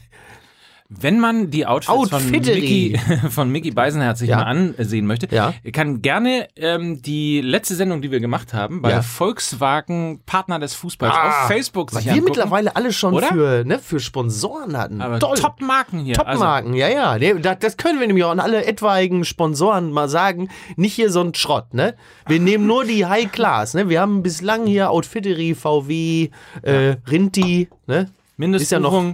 Wenn man die Outfits von Outfittery. Mickey, von Mickey Beisenherz sich Ja. mal ansehen möchte, Ja. kann gerne ähm, die letzte Sendung, die wir gemacht haben, bei Ja. Volkswagen Partner des Fußballs Ah, auf Facebook Was sich wir angucken. mittlerweile alle schon Oder? für, ne, für Sponsoren hatten. Aber Toll. Top-Marken hier. Also, Top-Marken, ja, ja. Nee, das, können wir nämlich auch an alle etwaigen Sponsoren mal sagen. Nicht hier so ein Schrott, ne? Wir nehmen nur die High Class, ne? Wir haben bislang hier Outfittery, VW, äh, Rinti, ne? Ist ja noch-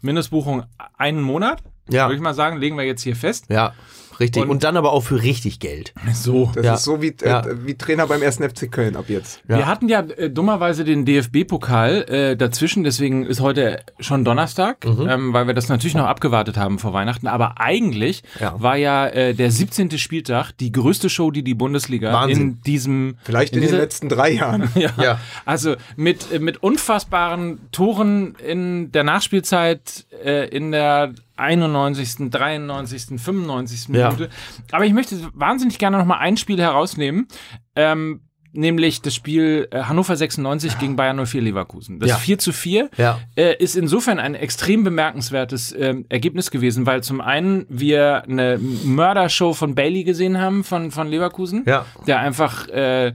Mindestbuchung, einen Monat, Ja. würde ich mal sagen, legen wir jetzt hier fest. Ja, richtig. Und- Und, dann aber auch für richtig Geld. So. Das Ja. ist so wie, äh, Ja. wie Trainer beim 1. FC Köln ab jetzt. Ja. Wir hatten ja äh, dummerweise den DFB-Pokal äh, dazwischen, deswegen ist heute schon Donnerstag, Mhm. ähm, weil wir das natürlich noch abgewartet haben vor Weihnachten. Aber eigentlich Ja. war ja äh, der 17. Spieltag die größte Show, die die Bundesliga Wahnsinn. in diesem Vielleicht in, den dieser- letzten drei Jahren. Ja. Ja. Also mit, äh, mit unfassbaren Toren in der Nachspielzeit äh, in der 91., 93., 95. Ja. Minute. Aber ich möchte wahnsinnig gerne noch mal ein Spiel herausnehmen. Ähm, Nämlich das Spiel äh, Hannover 96 gegen Bayern 04 Leverkusen. Das Ja. 4 zu 4 Ja. äh, ist insofern ein extrem bemerkenswertes ähm, Ergebnis gewesen, weil zum einen wir eine Mördershow von Bailey gesehen haben, von, von Leverkusen, Ja. der einfach äh, äh,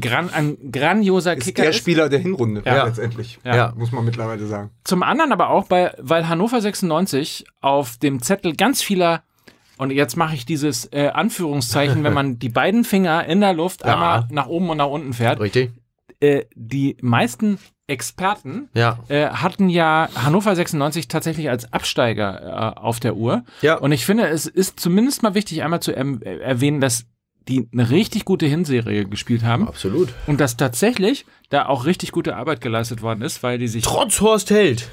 gran, ein grandioser Ist Kicker der ist. Spieler der Hinrunde Ja. letztendlich. Ja. Muss man mittlerweile sagen. Zum anderen aber auch, bei, weil Hannover 96 auf dem Zettel ganz vieler und jetzt mache ich dieses äh, Anführungszeichen, wenn man die beiden Finger in der Luft Ja. einmal nach oben und nach unten fährt. Richtig. Äh, die meisten Experten Ja. äh, hatten ja Hannover 96 tatsächlich als Absteiger äh, auf der Uhr. Ja. Und ich finde, es ist zumindest mal wichtig, einmal zu erm- äh, erwähnen, dass die eine richtig gute Hinserie gespielt haben Absolut. und dass tatsächlich da auch richtig gute Arbeit geleistet worden ist, weil die sich Trotz Horst Held.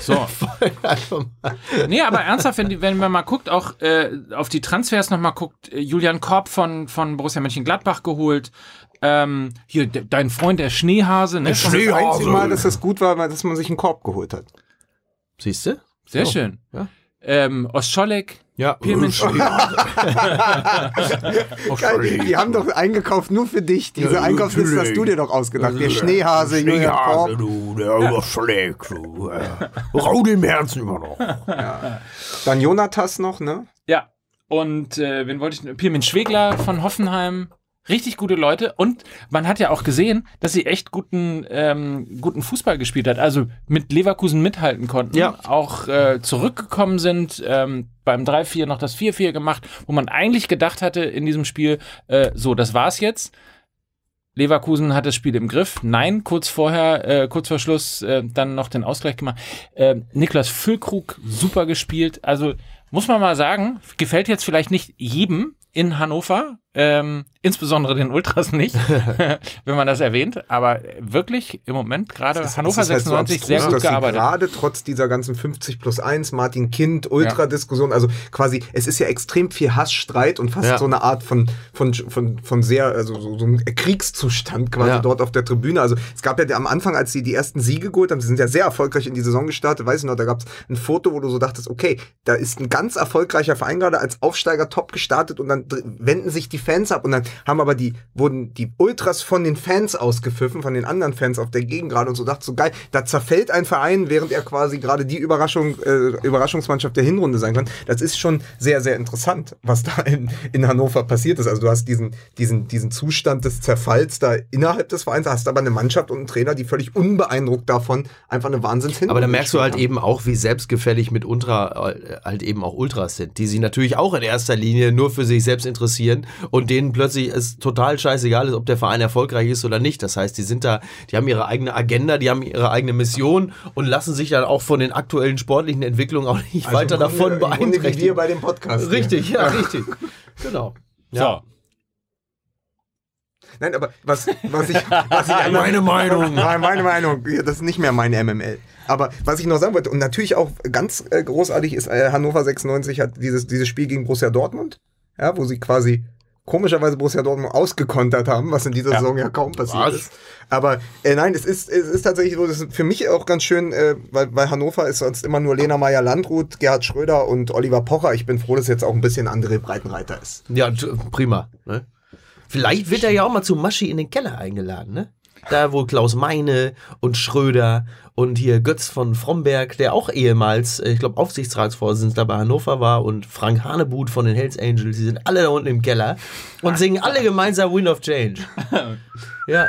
so Nee, aber ernsthaft, wenn, wenn man mal guckt, auch äh, auf die Transfers nochmal guckt, äh, Julian Korb von, von Borussia Mönchengladbach geholt, ähm, hier de, dein Freund der Schneehase, ne? Der Von- Schnee- Das einzige Schneehase. Mal, dass das gut war, war, dass man sich einen Korb geholt hat. Siehst du? Sehr So. schön. Ja. Ähm, Ostscholek, Ja. Pirmin Geil, die haben doch eingekauft nur für dich. Diese Ja, Einkaufsliste hast du dir doch ausgedacht. Der Schneehase, Korb. du, der überschlägt, du. Äh, Rau im Herzen immer noch. Dann Jonatas noch, ne? Ja. Und äh, wen wollte ich? Pirmin Schwegler von Hoffenheim. Richtig gute Leute. Und man hat ja auch gesehen, dass sie echt guten, ähm, guten Fußball gespielt hat. Also mit Leverkusen mithalten konnten. Ja. Auch äh, zurückgekommen sind. Ähm, beim 3-4 noch das 4-4 gemacht, wo man eigentlich gedacht hatte in diesem Spiel, äh, so, das war's jetzt. Leverkusen hat das Spiel im Griff. Nein, kurz vorher, äh, kurz vor Schluss, äh, dann noch den Ausgleich gemacht. Äh, Niklas Füllkrug, super gespielt. Also muss man mal sagen, gefällt jetzt vielleicht nicht jedem in Hannover, ähm, insbesondere den Ultras nicht, wenn man das erwähnt, aber wirklich im Moment gerade ist- Hannover es ist halt so 96 sehr abstrus, gut dass gearbeitet. Gerade trotz dieser ganzen 50 plus 1, Martin Kind, Ultra-Diskussion, also quasi, es ist ja extrem viel Hassstreit und fast Ja. so eine Art von, von, von, von sehr, also so, so ein Kriegszustand quasi Ja. dort auf der Tribüne. Also es gab ja am Anfang, als sie die ersten Siege geholt haben, sie sind ja sehr erfolgreich in die Saison gestartet, weiß ich noch, da gab es ein Foto, wo du so dachtest, okay, da ist ein ganz erfolgreicher Verein gerade als Aufsteiger top gestartet und dann wenden sich die Fans ab und dann haben aber die, wurden die Ultras von den Fans ausgepfiffen, von den anderen Fans auf der Gegend gerade und so dachte so geil, da zerfällt ein Verein, während er quasi gerade die Überraschung, äh, Überraschungsmannschaft der Hinrunde sein kann. Das ist schon sehr, sehr interessant, was da in, in Hannover passiert ist. Also du hast diesen, diesen, diesen Zustand des Zerfalls da innerhalb des Vereins, hast aber eine Mannschaft und einen Trainer, die völlig unbeeindruckt davon einfach eine Wahnsinns Aber da merkst du halt haben. eben auch, wie selbstgefällig mit Ultra, äh, halt eben auch Ultras sind, die sich natürlich auch in erster Linie nur für sich selbst interessieren und denen plötzlich es total scheißegal ist, ob der Verein erfolgreich ist oder nicht. Das heißt, die sind da, die haben ihre eigene Agenda, die haben ihre eigene Mission und lassen sich dann auch von den aktuellen sportlichen Entwicklungen auch nicht Also weiter davon Grunde wie wir beeinträchtigen. bei dem Podcast. Richtig, ja, richtig. Genau. Ja. So. Nein, aber was, was ich, was ich Meine Meinung. Meine, meine Meinung. Ja, Das ist nicht mehr meine MML. Aber was ich noch sagen wollte, und natürlich auch ganz äh, großartig ist, äh, Hannover 96 hat dieses, dieses Spiel gegen Borussia Dortmund, ja, wo sie quasi komischerweise Borussia Dortmund ausgekontert haben, was in dieser Ja. Saison ja kaum passiert Was? ist. Aber äh, nein, es ist, es ist tatsächlich so, das ist für mich auch ganz schön, äh, weil, weil Hannover ist sonst immer nur Lena Meyer-Landrut, Gerhard Schröder und Oliver Pocher. Ich bin froh, dass jetzt auch ein bisschen André Breitenreiter ist. Ja, prima. Ne? Vielleicht wird er ja auch mal zu Maschi in den Keller eingeladen, ne? Da, wo Klaus Meine und Schröder und hier Götz von Fromberg, der auch ehemals, äh, ich glaube, Aufsichtsratsvorsitzender bei Hannover war und Frank Hanebut von den Hells Angels, die sind alle da unten im Keller und singen alle gemeinsam Wind of Change. Ja.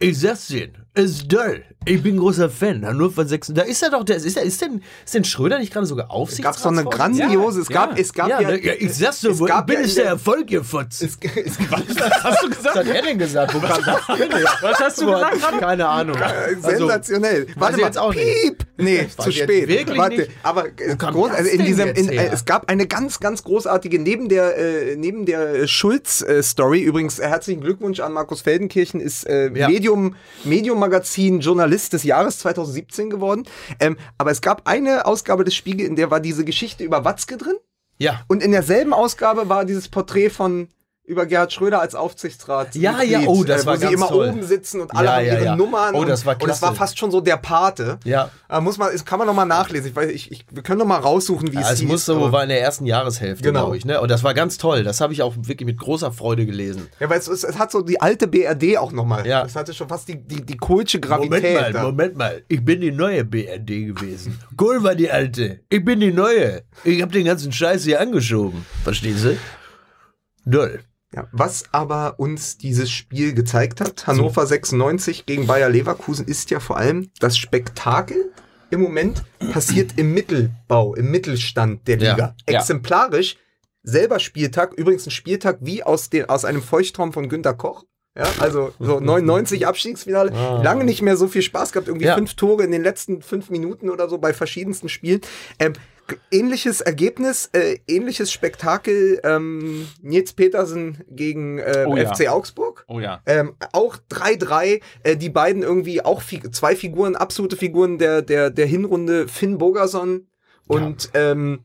Ich sag's dir, ist doll. Ich bin großer Fan. Hannover 6. Da ist er doch, der, ist, der, ist, denn, ist denn Schröder nicht gerade sogar Es gab so Aufsichtsratsvorsitzender? eine grandiose, es gab, ja. es gab ja, ja, ja, ich sag's dir, es wo- ich bin ja ist der Erfolg, ihr Fotz. es, es gab, hast du gesagt? Was hat er denn gesagt? Wo kam das denn? Was hast du gesagt gerade? Keine Ahnung. Also, Sensationell. Warte ich mal. jetzt auch. Piep. Nee, zu spät. wirklich Warte, nicht. aber groß, also in diesem, in, äh, es gab eine ganz, ganz großartige neben der äh, neben der Schulz-Story. Übrigens äh, herzlichen Glückwunsch an Markus Feldenkirchen, ist äh, Ja. Medium Medium Magazin Journalist des Jahres 2017 geworden. Ähm, aber es gab eine Ausgabe des Spiegel, in der war diese Geschichte über Watzke drin. ja. Und in derselben Ausgabe war dieses Porträt von über Gerhard Schröder als Aufsichtsrat. Ja, ja, oh, das äh, war wo sie ganz immer toll. oben sitzen und alle Ja, haben ja, ihre ja. Nummern. Oh, das war und, und es war klasse. fast schon so der Pate. Ja. Äh, muss man, das kann man noch mal nachlesen. Ich weiß, ich, ich, wir können noch mal raussuchen, wie es es hieß, muss so, war in der ersten Jahreshälfte, Genau. glaube ich. Ne? Und das war ganz toll. Das habe ich auch wirklich mit großer Freude gelesen. Ja, weil es, es, es hat so die alte BRD auch noch mal. Ja. Es hatte schon fast die, die, die Kohlsche Gravität. Moment mal, da. Moment mal. Ich bin die neue BRD gewesen. Kohl war die alte. Ich bin die neue. Ich habe den ganzen Scheiß hier angeschoben. Verstehen Sie? Doll. Ja, was aber uns dieses Spiel gezeigt hat, Hannover 96 gegen Bayer Leverkusen, ist ja vor allem das Spektakel im Moment passiert im Mittelbau, im Mittelstand der Ja. Liga. Ja. Exemplarisch, selber Spieltag, übrigens ein Spieltag wie aus, den, aus einem Feuchttraum von Günter Koch. Ja, also so 99 Abstiegsfinale. Lange nicht mehr so viel Spaß gehabt. Irgendwie Ja. fünf Tore in den letzten fünf Minuten oder so bei verschiedensten Spielen. Ähm, ähnliches Ergebnis, äh, ähnliches Spektakel. Ähm, Nils Petersen gegen äh, Oh ja. FC Augsburg. Oh ja. Ähm, auch 3-3, äh, die beiden irgendwie auch fi zwei Figuren, absolute Figuren der, der, der Hinrunde, Finn Bogerson und, ähm,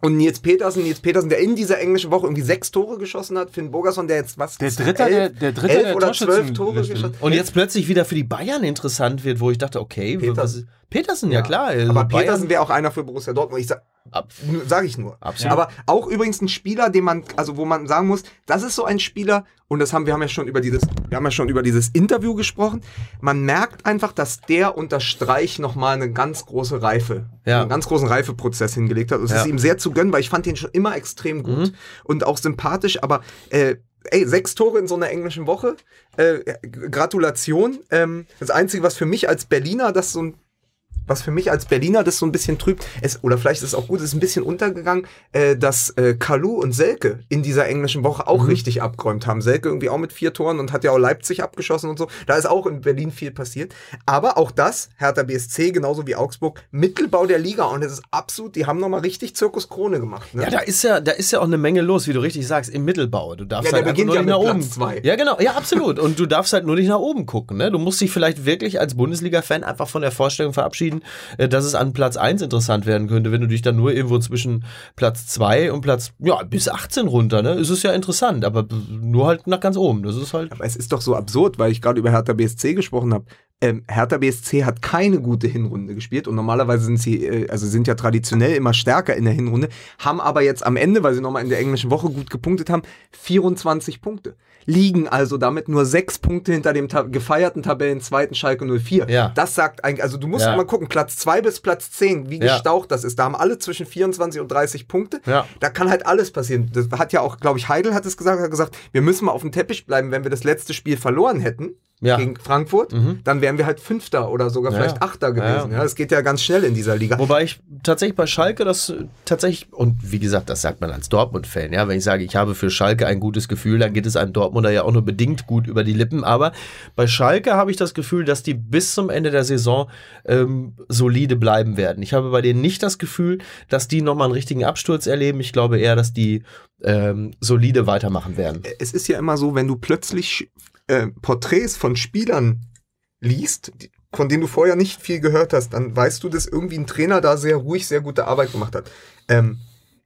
und Nils Petersen, Nils Petersen, der in dieser englischen Woche irgendwie sechs Tore geschossen hat, Finn Bogerson, der jetzt was? Der Dritte der- der Dritte elf der oder zwölf Tore geschossen. Und jetzt plötzlich wieder für die Bayern interessant wird, wo ich dachte, okay, Petersen. Petersen, ja, klar. also Aber Bayern- Petersen wäre auch einer für Borussia Dortmund. Ich sag, Ab- sage ich nur. Absolut. Aber auch übrigens ein Spieler, den man, also wo man sagen muss, das ist so ein Spieler, und das haben wir haben ja schon über dieses, wir haben ja schon über dieses Interview gesprochen. Man merkt einfach, dass der unter Streich nochmal eine ganz große Reife, Ja. einen ganz großen Reifeprozess hingelegt hat. Und es Ja. ist ihm sehr zu gönnen, weil ich fand den schon immer extrem gut und auch sympathisch, aber äh, Ey, sechs Tore in so einer englischen Woche. Äh, Gratulation. Ähm, das Einzige, was für mich als Berliner das so ein was für mich als Berliner das so ein bisschen trübt, es, oder vielleicht ist es auch gut, es ist ein bisschen untergegangen, äh, dass äh, Kalu und Selke in dieser englischen Woche auch richtig abgeräumt haben. Selke irgendwie auch mit vier Toren und hat ja auch Leipzig abgeschossen und so. Da ist auch in Berlin viel passiert. Aber auch das, Hertha BSC, genauso wie Augsburg, Mittelbau der Liga. Und es ist absolut, die haben nochmal richtig Zirkus Krone gemacht. Ne? Ja, da ist ja, da ist ja auch eine Menge los, wie du richtig sagst, im Mittelbau. Du darfst Ja, halt einfach beginnt nur ja nicht nach mit oben. Platz zwei. Ja, genau, ja, absolut. Und du darfst halt nur nicht nach oben gucken. Ne? Du musst dich vielleicht wirklich als Bundesliga-Fan einfach von der Vorstellung verabschieden, äh, dass es an Platz 1 interessant werden könnte, wenn du dich dann nur irgendwo zwischen Platz 2 und Platz, ja, bis 18 runter, ne? Ist es ja interessant, aber nur halt nach ganz oben. Das ist halt. Aber es ist doch so absurd, weil ich gerade über Hertha BSC gesprochen habe. Ähm, Hertha BSC hat keine gute Hinrunde gespielt und normalerweise sind sie, äh, also sind ja traditionell immer stärker in der Hinrunde, haben aber jetzt am Ende, weil sie nochmal in der englischen Woche gut gepunktet haben, 24 Punkte liegen also damit nur sechs Punkte hinter dem ta gefeierten Tabellenzweiten Schalke 04. Ja. Das sagt eigentlich, also du musst Ja. mal gucken, Platz zwei bis Platz zehn, wie Ja. gestaucht das ist. Da haben alle zwischen 24 und 30 Punkte. Ja. Da kann halt alles passieren. Das hat ja auch, glaube ich, Heidel hat es gesagt, hat gesagt, wir müssen mal auf dem Teppich bleiben, wenn wir das letzte Spiel verloren hätten. Ja. Gegen Frankfurt, dann wären wir halt Fünfter oder sogar vielleicht ja. Achter gewesen. Ja, es geht ja ganz schnell in dieser Liga. Wobei ich tatsächlich bei Schalke das äh, tatsächlich, und wie gesagt, das sagt man als Dortmund-Fan, ja, wenn ich sage, ich habe für Schalke ein gutes Gefühl, dann geht es einem Dortmunder ja auch nur bedingt gut über die Lippen. Aber bei Schalke habe ich das Gefühl, dass die bis zum Ende der Saison ähm, solide bleiben werden. Ich habe bei denen nicht das Gefühl, dass die nochmal einen richtigen Absturz erleben. Ich glaube eher, dass die ähm, solide weitermachen werden. es ist ja immer so, wenn du plötzlich äh, Porträts von Spielern liest, die, von denen du vorher nicht viel gehört hast, dann weißt du, dass irgendwie ein Trainer da sehr ruhig, sehr gute Arbeit gemacht hat. Ähm,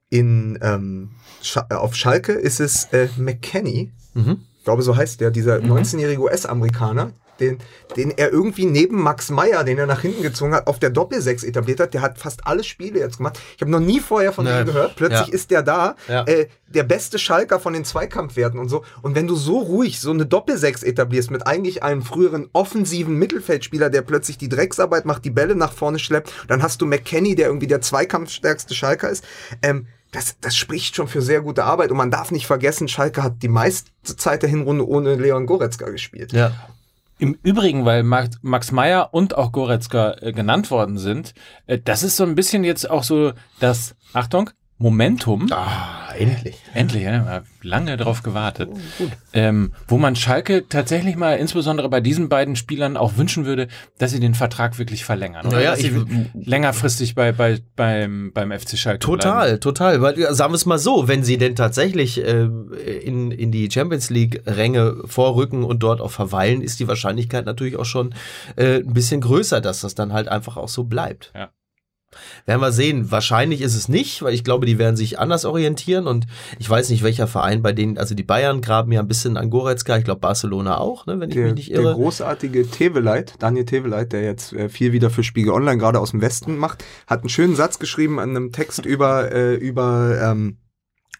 in, ähm, Scha äh, auf Schalke ist es äh, McKenny, Mhm. ich glaube, so heißt der, dieser 19-jährige US-Amerikaner, den, den er irgendwie neben Max Meyer, den er nach hinten gezogen hat, auf der Doppelsechs etabliert hat. Der hat fast alle Spiele jetzt gemacht. Ich habe noch nie vorher von Nee. ihm gehört. Plötzlich Ja. ist der da, Ja. äh, der beste Schalker von den Zweikampfwerten und so. Und wenn du so ruhig so eine Doppelsechs etablierst mit eigentlich einem früheren offensiven Mittelfeldspieler, der plötzlich die Drecksarbeit macht, die Bälle nach vorne schleppt, dann hast du McKenny, der irgendwie der zweikampfstärkste Schalker ist. Ähm, das, das spricht schon für sehr gute Arbeit. Und man darf nicht vergessen, Schalke hat die meiste Zeit der Hinrunde ohne Leon Goretzka gespielt. Ja. Im Übrigen, weil Max, Meyer und auch Goretzka äh, genannt worden sind, äh, das ist so ein bisschen jetzt auch so das, Achtung, Momentum. Ah, endlich. Endlich, ja, lange drauf gewartet. Ähm, wo man Schalke tatsächlich mal, insbesondere bei diesen beiden Spielern, auch wünschen würde, dass sie den Vertrag wirklich verlängern. Oder Naja, dass sie ich- längerfristig bei, bei, beim, beim FC Schalke bleiben. Total, total. Weil, sagen wir es mal so, wenn sie denn tatsächlich ähm, in, in die Champions League-Ränge vorrücken und dort auch verweilen, ist die Wahrscheinlichkeit natürlich auch schon äh, ein bisschen größer, dass das dann halt einfach auch so bleibt. Ja. Werden wir sehen. Wahrscheinlich ist es nicht, weil ich glaube, die werden sich anders orientieren und ich weiß nicht, welcher Verein bei denen, also die Bayern graben ja ein bisschen an Goretzka, ich glaube Barcelona auch, ne, wenn ich Der, mich nicht der irre. großartige Teveleit, Daniel Teveleit, der jetzt äh, viel wieder für Spiegel Online gerade aus dem Westen macht, hat einen schönen Satz geschrieben an einem Text über, äh, über, ähm,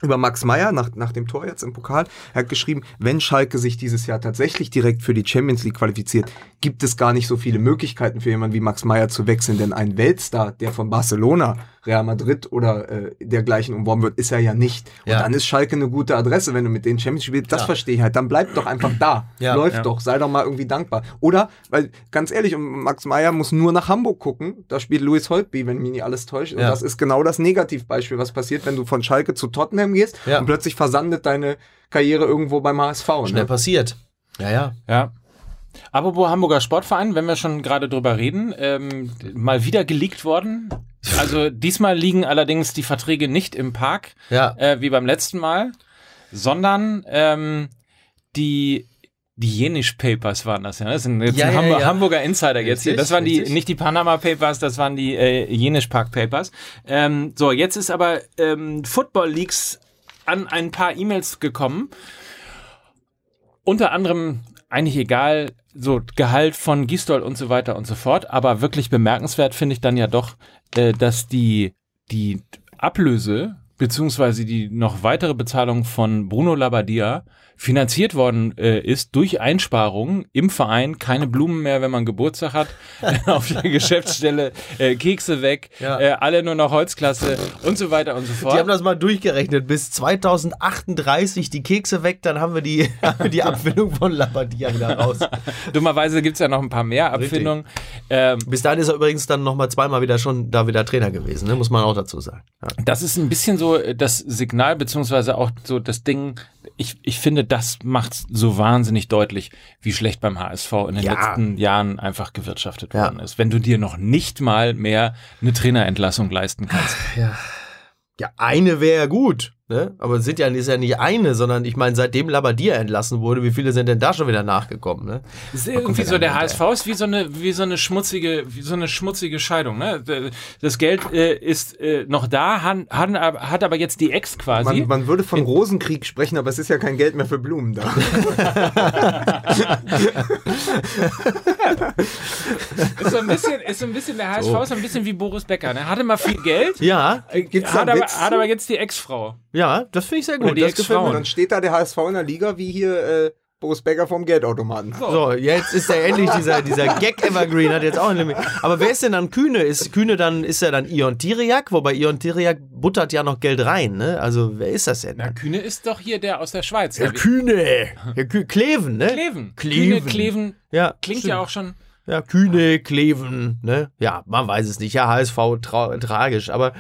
über Max Meyer nach, nach dem Tor jetzt im Pokal. Er hat geschrieben, wenn Schalke sich dieses Jahr tatsächlich direkt für die Champions League qualifiziert, gibt es gar nicht so viele Möglichkeiten für jemanden wie Max Meyer zu wechseln, denn ein Weltstar, der von Barcelona, Real Madrid oder äh, dergleichen umworben wird, ist er ja nicht. Und Ja. dann ist Schalke eine gute Adresse, wenn du mit denen Champions League spielst. Das Ja. verstehe ich halt. Dann bleib doch einfach da. Ja. Läuft doch. Sei doch mal irgendwie dankbar. Oder, weil ganz ehrlich, und Max Meyer muss nur nach Hamburg gucken. Da spielt Louis Holtby, wenn mich nicht alles täuscht. Und das ist genau das Negativbeispiel, was passiert, wenn du von Schalke zu Tottenham gehst Ja. und plötzlich versandet deine Karriere irgendwo beim HSV. Schnell Ne? passiert. Ja, ja. Ja. Apropos Hamburger Sportverein, wenn wir schon gerade drüber reden, ähm, mal wieder geleakt worden. Also diesmal liegen allerdings die Verträge nicht im Park, Ja. äh, wie beim letzten Mal, sondern ähm, die die Jenisch Papers waren das ja. ne? Das sind jetzt Ja, ein ja, Hamburg, ja. Hamburger Insider jetzt hier. Das waren die, richtig. nicht die Panama Papers, das waren die äh, Jenisch Park Papers. Ähm, so, jetzt ist aber ähm, Football Leaks an ein paar E-Mails gekommen. Unter anderem eigentlich egal, so Gehalt von Gistol und so weiter und so fort. Aber wirklich bemerkenswert finde ich dann ja doch, äh, dass die, die Ablöse beziehungsweise die noch weitere Bezahlung von Bruno Labbadia finanziert worden äh, ist durch Einsparungen im Verein. Keine Blumen mehr, wenn man Geburtstag hat. Auf der Geschäftsstelle äh, Kekse weg. Ja. Äh, alle nur noch Holzklasse und so weiter und so fort. Die haben das mal durchgerechnet. Bis 2038 die Kekse weg, dann haben wir die, die Abfindung von Labadia wieder raus. Dummerweise gibt's ja noch ein paar mehr. Abfindungen. Ähm, Bis dahin ist er übrigens dann nochmal zweimal wieder schon da wieder Trainer gewesen, ne? muss man auch dazu sagen. Ja. Das ist ein bisschen so äh, das Signal, beziehungsweise auch so das Ding. Ich, ich finde, das macht so wahnsinnig deutlich, wie schlecht beim HSV in den Ja. letzten Jahren einfach gewirtschaftet Ja. worden ist. Wenn du dir noch nicht mal mehr eine Trainerentlassung leisten kannst. Ja, eine wäre ja gut, ne? aber es sind ja, ist ja nicht eine, sondern ich meine, seitdem Labadia entlassen wurde, wie viele sind denn da schon wieder nachgekommen? Ne? Ist irgendwie so, der HSV ist wie so eine, wie so eine schmutzige, wie so eine schmutzige Scheidung. Ne? Das Geld äh, ist äh, noch da, hat, hat, hat aber jetzt die Ex quasi. Man, man würde von Rosenkrieg sprechen, aber es ist ja kein Geld mehr für Blumen da. Ist so ein bisschen, ist so ein bisschen der HSV, so. ein bisschen wie Boris Becker. Er hatte mal viel Geld. Ja. Gibt's hat, aber, hat aber jetzt die Ex-Frau. Ja, das finde ich sehr gut. die das Ex-Frau. Und dann steht da der HSV in der Liga wie hier äh, Boris Becker vom Geldautomaten. So, jetzt ist er endlich dieser, dieser Gag-Evergreen, hat jetzt auch ein Limit. Aber wer ist denn dann Kühne? Ist Kühne dann, ist er dann Ion Tiriak? Wobei Ion Tiriak buttert ja noch Geld rein, ne? Also, wer ist das denn? Na, Kühne ist doch hier der aus der Schweiz. Herr Kühne! Herr Kü Kleven, ne? Kleven. Kleven. Kühne, Kleven. Ja, Klingt stimmt. ja auch schon. Ja, Kühne, Kleven, ne? Ja, man weiß es nicht. Ja, HSV tra tragisch, aber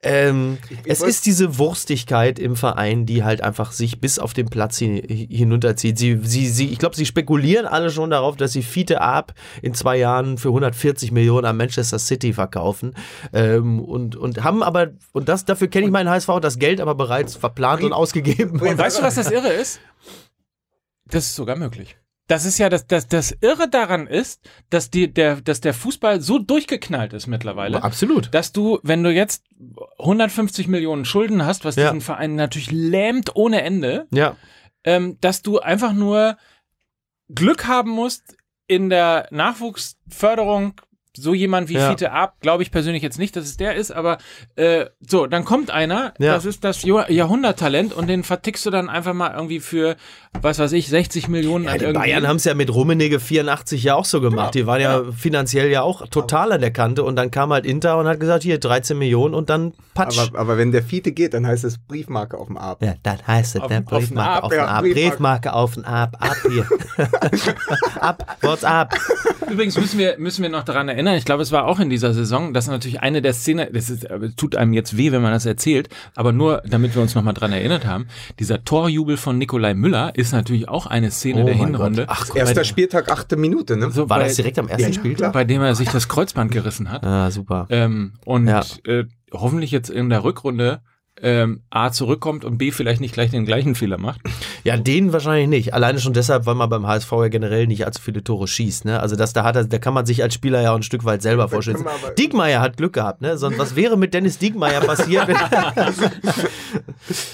ähm, es ist diese Wurstigkeit im Verein, die halt einfach sich bis auf den Platz hin hinunterzieht. Sie, sie, sie, ich glaube, sie spekulieren alle schon darauf, dass sie Fiete Ab in zwei Jahren für 140 Millionen an Manchester City verkaufen. Ähm, und, und haben aber, und das, dafür kenne ich meinen HSV, das Geld aber bereits verplant und ausgegeben. Und weißt du, was das Irre ist? Das ist sogar möglich. Das ist ja das, das, das Irre daran ist, dass, die, der, dass der Fußball so durchgeknallt ist mittlerweile, Absolut. dass du, wenn du jetzt 150 Millionen Schulden hast, was Ja. diesen Verein natürlich lähmt ohne Ende, Ja. ähm, dass du einfach nur Glück haben musst in der Nachwuchsförderung. So jemand wie Ja. Fiete Ab, glaube ich persönlich jetzt nicht, dass es der ist, aber äh, so, dann kommt einer, Ja. das ist das Jahrhunderttalent und den vertickst du dann einfach mal irgendwie für, was weiß ich, 60 Millionen Ja, an die irgendwie. Bayern haben es ja mit Rummenigge 84 ja auch so gemacht. Genau, Die waren ja finanziell ja auch total an der Kante und dann kam halt Inter und hat gesagt, hier 13 Millionen und dann patsch. Aber, aber wenn der Fiete geht, dann heißt es Briefmarke auf dem Ab. ja, dann heißt es, Auf- ne? den Briefmarke auf den ja, Ab, Briefmarke. Auf den Ab, ab hier. ab, what's up? Übrigens müssen wir, müssen wir noch daran erinnern, ich glaube, es war auch in dieser Saison, das ist natürlich eine der Szenen, das ist, äh, tut einem jetzt weh, wenn man das erzählt, aber nur, damit wir uns nochmal dran erinnert haben, dieser Torjubel von Nikolai Müller ist natürlich auch eine Szene Oh der Hinrunde. Gott. Ach, Erster Spieltag, achte Minute, ne? So War bei, das direkt am ersten ja, Spieltag? bei dem er sich das Kreuzband gerissen hat. Ah, super. Ähm, und Ja. äh, hoffentlich jetzt in der Rückrunde ähm, A zurückkommt und B vielleicht nicht gleich den gleichen Fehler macht. Ja, den wahrscheinlich nicht. Alleine schon deshalb, weil man beim HSV ja generell nicht allzu viele Tore schießt. Ne? Also das, da, hat er, da kann man sich als Spieler ja auch ein Stück weit selber vorstellen. Diekmeyer hat Glück gehabt. Ne? Sonst, was wäre mit Dennis Diekmeyer passiert? wenn-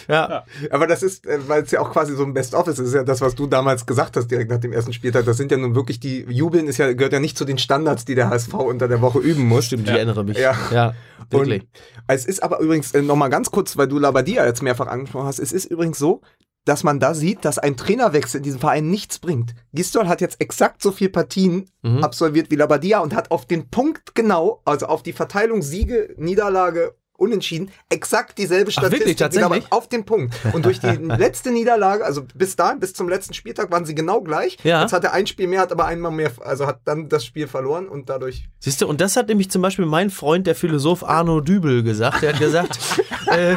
ja. Aber das ist, äh, weil es ja auch quasi so ein Best-of ist, das ist ja das, was du damals gesagt hast, direkt nach dem ersten Spieltag. Das sind ja nun wirklich die, Jubeln ist ja, gehört ja nicht zu den Standards, die der HSV unter der Woche üben muss. Stimmt, ich erinnere mich. Ja. ja wirklich. Und es ist aber übrigens äh, nochmal ganz kurz, weil du Labadia jetzt mehrfach angesprochen hast, es ist übrigens so, dass man da sieht, dass ein Trainerwechsel in diesem Verein nichts bringt. Gistol hat jetzt exakt so viele Partien Mhm. absolviert wie Labadia und hat auf den Punkt genau, also auf die Verteilung Siege, Niederlage, Unentschieden, exakt dieselbe Ach, wirklich? Statistik. Tatsächlich? Auf den Punkt. Und durch die letzte Niederlage, also bis dahin, bis zum letzten Spieltag waren sie genau gleich. Ja. Jetzt hat er ein Spiel mehr, hat aber einmal mehr, also hat dann das Spiel verloren und dadurch Siehst du, und das hat nämlich zum Beispiel mein Freund, der Philosoph Arno Dübel, gesagt. Der hat gesagt, äh,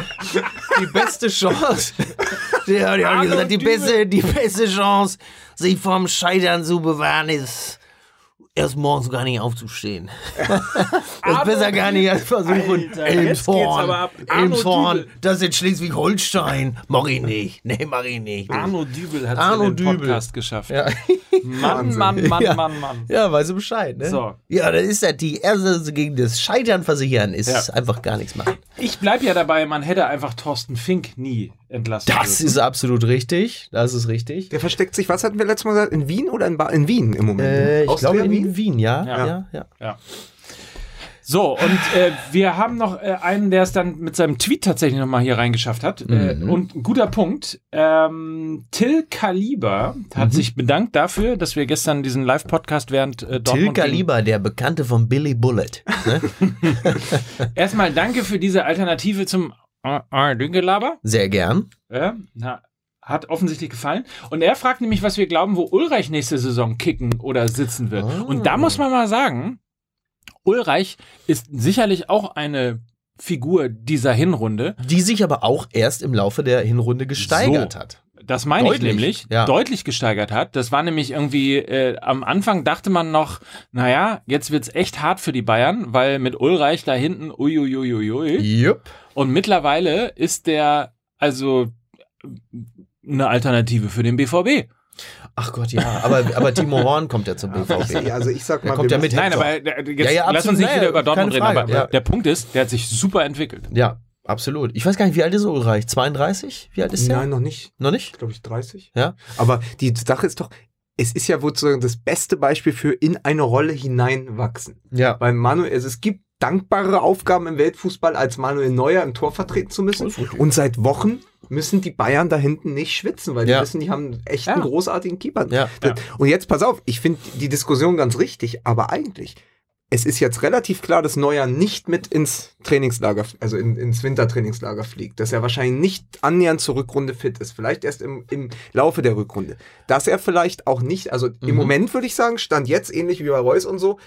die beste Chance, der hat Arno gesagt, die beste, die beste Chance, sich vom Scheitern zu bewahren, ist erst morgens gar nicht aufzustehen. das ist besser gar nicht als versuchen, Alter. Elmshorn, Elmshorn, das ist in Schleswig-Holstein. Mach ich nicht. Nee, mach ich nicht. Arno Dübel hat Arno in den Dübel. Podcast geschafft. Ja. Mann, Mann, Mann, Ja. Mann, Mann. Ja, weißt du Bescheid, ne? So. Ja, das ist ja die erste gegen das Scheitern versichern, ist Ja. einfach gar nichts machen. Ich bleib ja dabei, man hätte einfach Thorsten Fink nie entlassen Das dürfen. ist absolut richtig. Das ist richtig. Der versteckt sich, was hatten wir letztes Mal gesagt? In Wien oder in, ba in Wien im Moment? Äh, ich Austria, glaube in Wien, ja. Ja. Ja, ja. Ja. So, und äh, wir haben noch äh, einen, der es dann mit seinem Tweet tatsächlich nochmal hier reingeschafft hat. Äh, Mhm. und ein guter Punkt. Ähm, Till Kaliber hat Mhm. sich bedankt dafür, dass wir gestern diesen Live-Podcast während äh, Till Dortmund gegen- Kaliber, der Bekannte von Billy Bullet. Ne? Erstmal danke für diese Alternative zum äh, äh, Düngelaber. Sehr gern. Ja, na, hat offensichtlich gefallen. Und er fragt nämlich, was wir glauben, wo Ulreich nächste Saison kicken oder sitzen wird. Ah. Und da muss man mal sagen, Ulreich ist sicherlich auch eine Figur dieser Hinrunde. Die sich aber auch erst im Laufe der Hinrunde gesteigert So. hat. Das meine ich Deutlich, nämlich, ja. deutlich gesteigert hat. Das war nämlich irgendwie, äh, am Anfang dachte man noch, naja, jetzt wird's echt hart für die Bayern, weil mit Ulreich da hinten, uiuiuiui. Jupp. Und mittlerweile ist der also eine Alternative für den BVB. Ach Gott, ja. Aber, aber Timo Horn kommt ja zum BVB. Also ich sag Der mal, kommt wir ja mit Nein, Hector. aber äh, jetzt Ja, ja, lass uns nicht wieder über Dortmund reden, aber ja. der Punkt ist, der hat sich super entwickelt. Ja, absolut. Ich weiß gar nicht, wie alt ist Ulreich? 32? Wie alt ist der? Nein, noch nicht. Noch nicht? Glaube ich 30. Ja. Aber die Sache ist doch, es ist ja sozusagen das beste Beispiel für in eine Rolle hineinwachsen. Ja. Weil Manuel, also es gibt dankbare Aufgaben im Weltfußball, als Manuel Neuer im Tor vertreten zu müssen. Und seit Wochen müssen die Bayern da hinten nicht schwitzen, weil die Ja. wissen, die haben echt Ja. einen großartigen Keeper. Ja. Ja. Und jetzt pass auf, ich finde die Diskussion ganz richtig, aber eigentlich, es ist jetzt relativ klar, dass Neuer nicht mit ins Trainingslager, also in, ins Wintertrainingslager fliegt, dass er wahrscheinlich nicht annähernd zur Rückrunde fit ist, vielleicht erst im, im Laufe der Rückrunde. Dass er vielleicht auch nicht, also im Mhm. Moment würde ich sagen, stand jetzt ähnlich wie bei Reus und so,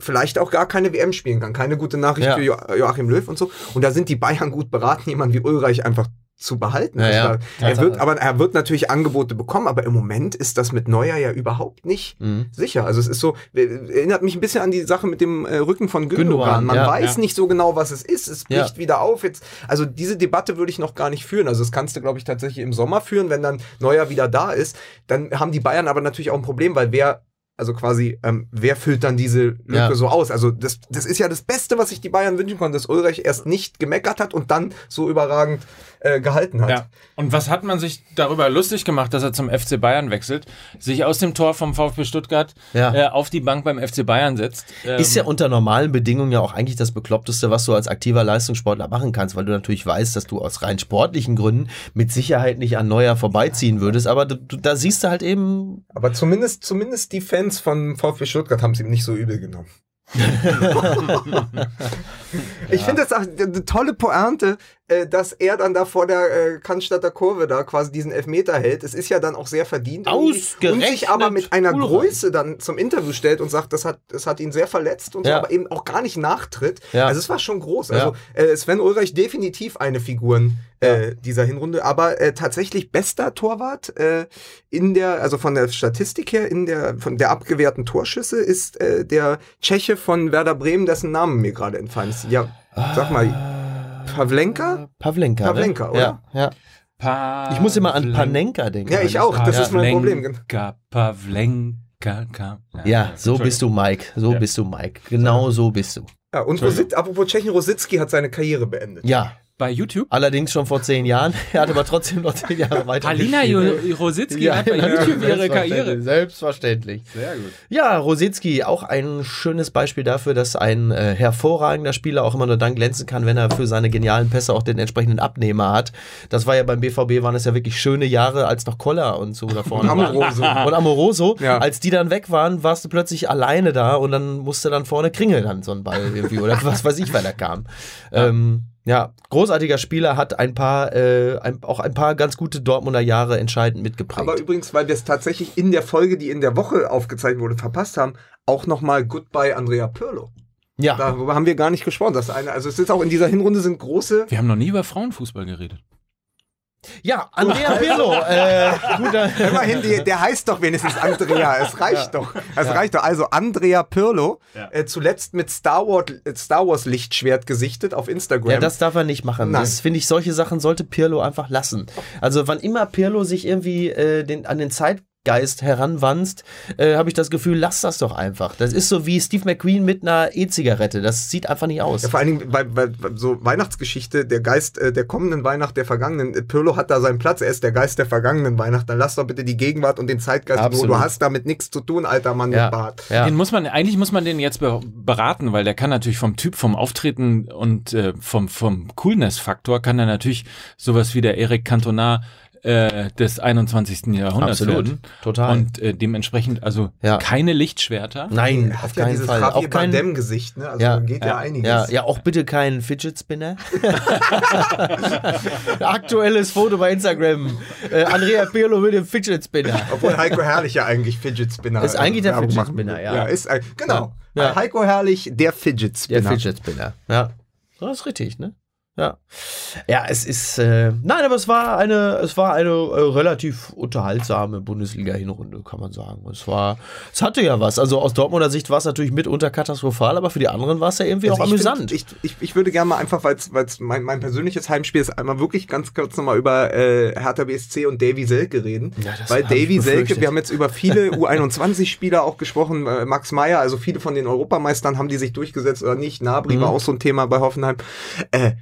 vielleicht auch gar keine WM spielen kann. Keine gute Nachricht Ja. für jo Joachim Löw und so. Und da sind die Bayern gut beraten, jemanden wie Ulreich einfach zu behalten. Ja, Also ja. da, er wird, aber er wird natürlich Angebote bekommen, aber im Moment ist das mit Neuer ja überhaupt nicht Mhm. sicher. Also es ist so, äh, erinnert mich ein bisschen an die Sache mit dem äh, Rücken von Gündogan. Man ja, weiß ja. nicht so genau, was es ist. Es Ja. bricht wieder auf. Jetzt, also diese Debatte würde ich noch gar nicht führen. Also das kannst du, glaube ich, tatsächlich im Sommer führen, wenn dann Neuer wieder da ist. Dann haben die Bayern aber natürlich auch ein Problem, weil wer also quasi, ähm, wer füllt dann diese Lücke Ja. so aus? Also das, das ist ja das Beste, was sich die Bayern wünschen konnten, dass Ulreich erst nicht gemeckert hat und dann so überragend äh, gehalten hat. Ja. Und was hat man sich darüber lustig gemacht, dass er zum FC Bayern wechselt, sich aus dem Tor vom VfB Stuttgart Ja. äh, auf die Bank beim FC Bayern setzt? Ähm, Ist ja unter normalen Bedingungen ja auch eigentlich das Bekloppteste, was du als aktiver Leistungssportler machen kannst, weil du natürlich weißt, dass du aus rein sportlichen Gründen mit Sicherheit nicht an Neuer vorbeiziehen würdest. Aber du, du, da siehst du halt eben, Aber zumindest, zumindest die Fans von VfB Stuttgart haben es ihm nicht so übel genommen. Ich finde das auch eine tolle Pointe, äh, dass er dann da vor der äh, Cannstatter Kurve da quasi diesen Elfmeter hält. Es ist ja dann auch sehr verdient. Ausgerechnet Und sich aber mit einer. Größe dann zum Interview stellt und sagt, das hat, das hat ihn sehr verletzt und so, Ja. aber eben auch gar nicht nachtritt. Ja. Also es war schon groß. Ja. Also äh, Sven Ulreich definitiv eine Figuren äh, dieser Hinrunde, aber äh, tatsächlich bester Torwart äh, in der, also von der Statistik her, in der, von der abgewehrten Torschüsse ist äh, der Tscheche von Werder Bremen, dessen Namen mir gerade entfallen ist. Ja, sag mal, Pavlenka? Pavlenka. Pavlenka, ne? oder? Ja, ja. Ich muss immer an Panenka denken. Ja, ich auch. Das ist mein Problem. Pavlenka, Pavlenka. ka- Ja, so bist du, Mike. So Ja. bist du, Mike. Genau so bist du. Ja, und Rosit, apropos Tschechen, Rositzky hat seine Karriere beendet. Ja, Bei YouTube? allerdings schon vor zehn Jahren. Er hat aber trotzdem noch zehn Jahre weiter. Alina. Jo- Rositzky hat bei YouTube ihre Karriere. Selbstverständlich. Sehr gut. Ja, Rositzky, auch ein schönes Beispiel dafür, dass ein äh, hervorragender Spieler auch immer nur dann glänzen kann, wenn er für seine genialen Pässe auch den entsprechenden Abnehmer hat. Das war ja beim BVB, waren es ja wirklich schöne Jahre, als noch Koller und so da vorne waren. Amoroso. Und Amoroso, Ja. als die dann weg waren, warst du plötzlich alleine da und dann musste dann vorne Kringel dann so ein Ball irgendwie oder was weiß ich, wer da kam. Ja. Ähm, ja, großartiger Spieler, hat ein paar, äh, ein, auch ein paar ganz gute Dortmunder Jahre entscheidend mitgeprägt. Aber übrigens, weil wir es tatsächlich in der Folge, die in der Woche aufgezeichnet wurde, verpasst haben, auch nochmal Goodbye Andrea Pirlo. ja, Darüber haben wir gar nicht gesprochen. Das eine, also es ist auch in dieser Hinrunde sind große. Wir haben noch nie über Frauenfußball geredet. Ja, Andrea Pirlo, äh, guter, Immerhin, die, der heißt doch wenigstens Andrea. Es reicht doch. Es reicht doch. Also Andrea Pirlo, Ja. äh, zuletzt mit Star Wars, Star Wars Lichtschwert gesichtet auf Instagram. Ja, das darf er nicht machen. Nein. Das finde ich, solche Sachen sollte Pirlo einfach lassen. Also wann immer Pirlo sich irgendwie äh, den, an den Zeitgeist heranwanzt, äh, habe ich das Gefühl, lass das doch einfach. Das ist so wie Steve McQueen mit einer E-Zigarette. Das sieht einfach nicht aus. Ja, vor allen Dingen bei, bei, bei so Weihnachtsgeschichte, der Geist äh, der kommenden Weihnacht, der vergangenen, äh, Pirlo hat da seinen Platz, er ist der Geist der vergangenen Weihnacht, dann lass doch bitte die Gegenwart und den Zeitgeist, wo Absolut. du hast damit nichts zu tun, alter Mann ja, mit Bart. ja. Den muss man, eigentlich muss man den jetzt be beraten, weil der kann natürlich vom Typ, vom Auftreten und äh, vom, vom Coolness-Faktor kann er natürlich sowas wie der Eric Cantona äh, des 21. Jahrhunderts Absolut. werden. Total. Und äh, dementsprechend, also Ja. keine Lichtschwerter. Nein, auf hat ja keinen dieses Fall. Auch kein, Bardem-Gesicht, ne? Also Ja, geht ja, ja, einiges. ja, ja, auch bitte kein Fidget Spinner. Aktuelles Foto bei Instagram. Äh, Andrea Pirlo mit dem Fidget Spinner. Obwohl Heiko Herrlich ja eigentlich Fidget Spinner Ist eigentlich der Fidget Spinner, ja. Ja, ist, ein- genau. Heiko Herrlich, der Fidget Der Spinner. Fidget Spinner. Ja. Das ist richtig, ne? Ja. Ja, es ist, äh, nein, aber es war eine, es war eine äh, relativ unterhaltsame Bundesliga-Hinrunde, kann man sagen. Es war, es hatte ja was. Also aus Dortmunder Sicht war es natürlich mitunter katastrophal, aber für die anderen war es ja irgendwie Also auch ich amüsant. Find, ich, ich, ich würde gerne mal einfach, weil es mein, mein persönliches Heimspiel ist, einmal wirklich ganz kurz nochmal über äh, Hertha BSC und Davy Selke reden. Ja, das weil Davy Selke, wir haben jetzt über viele U21-Spieler auch gesprochen, äh, Max Meyer, also viele von den Europameistern haben die sich durchgesetzt oder nicht. Nabri Mhm. war auch so ein Thema bei Hoffenheim. Äh,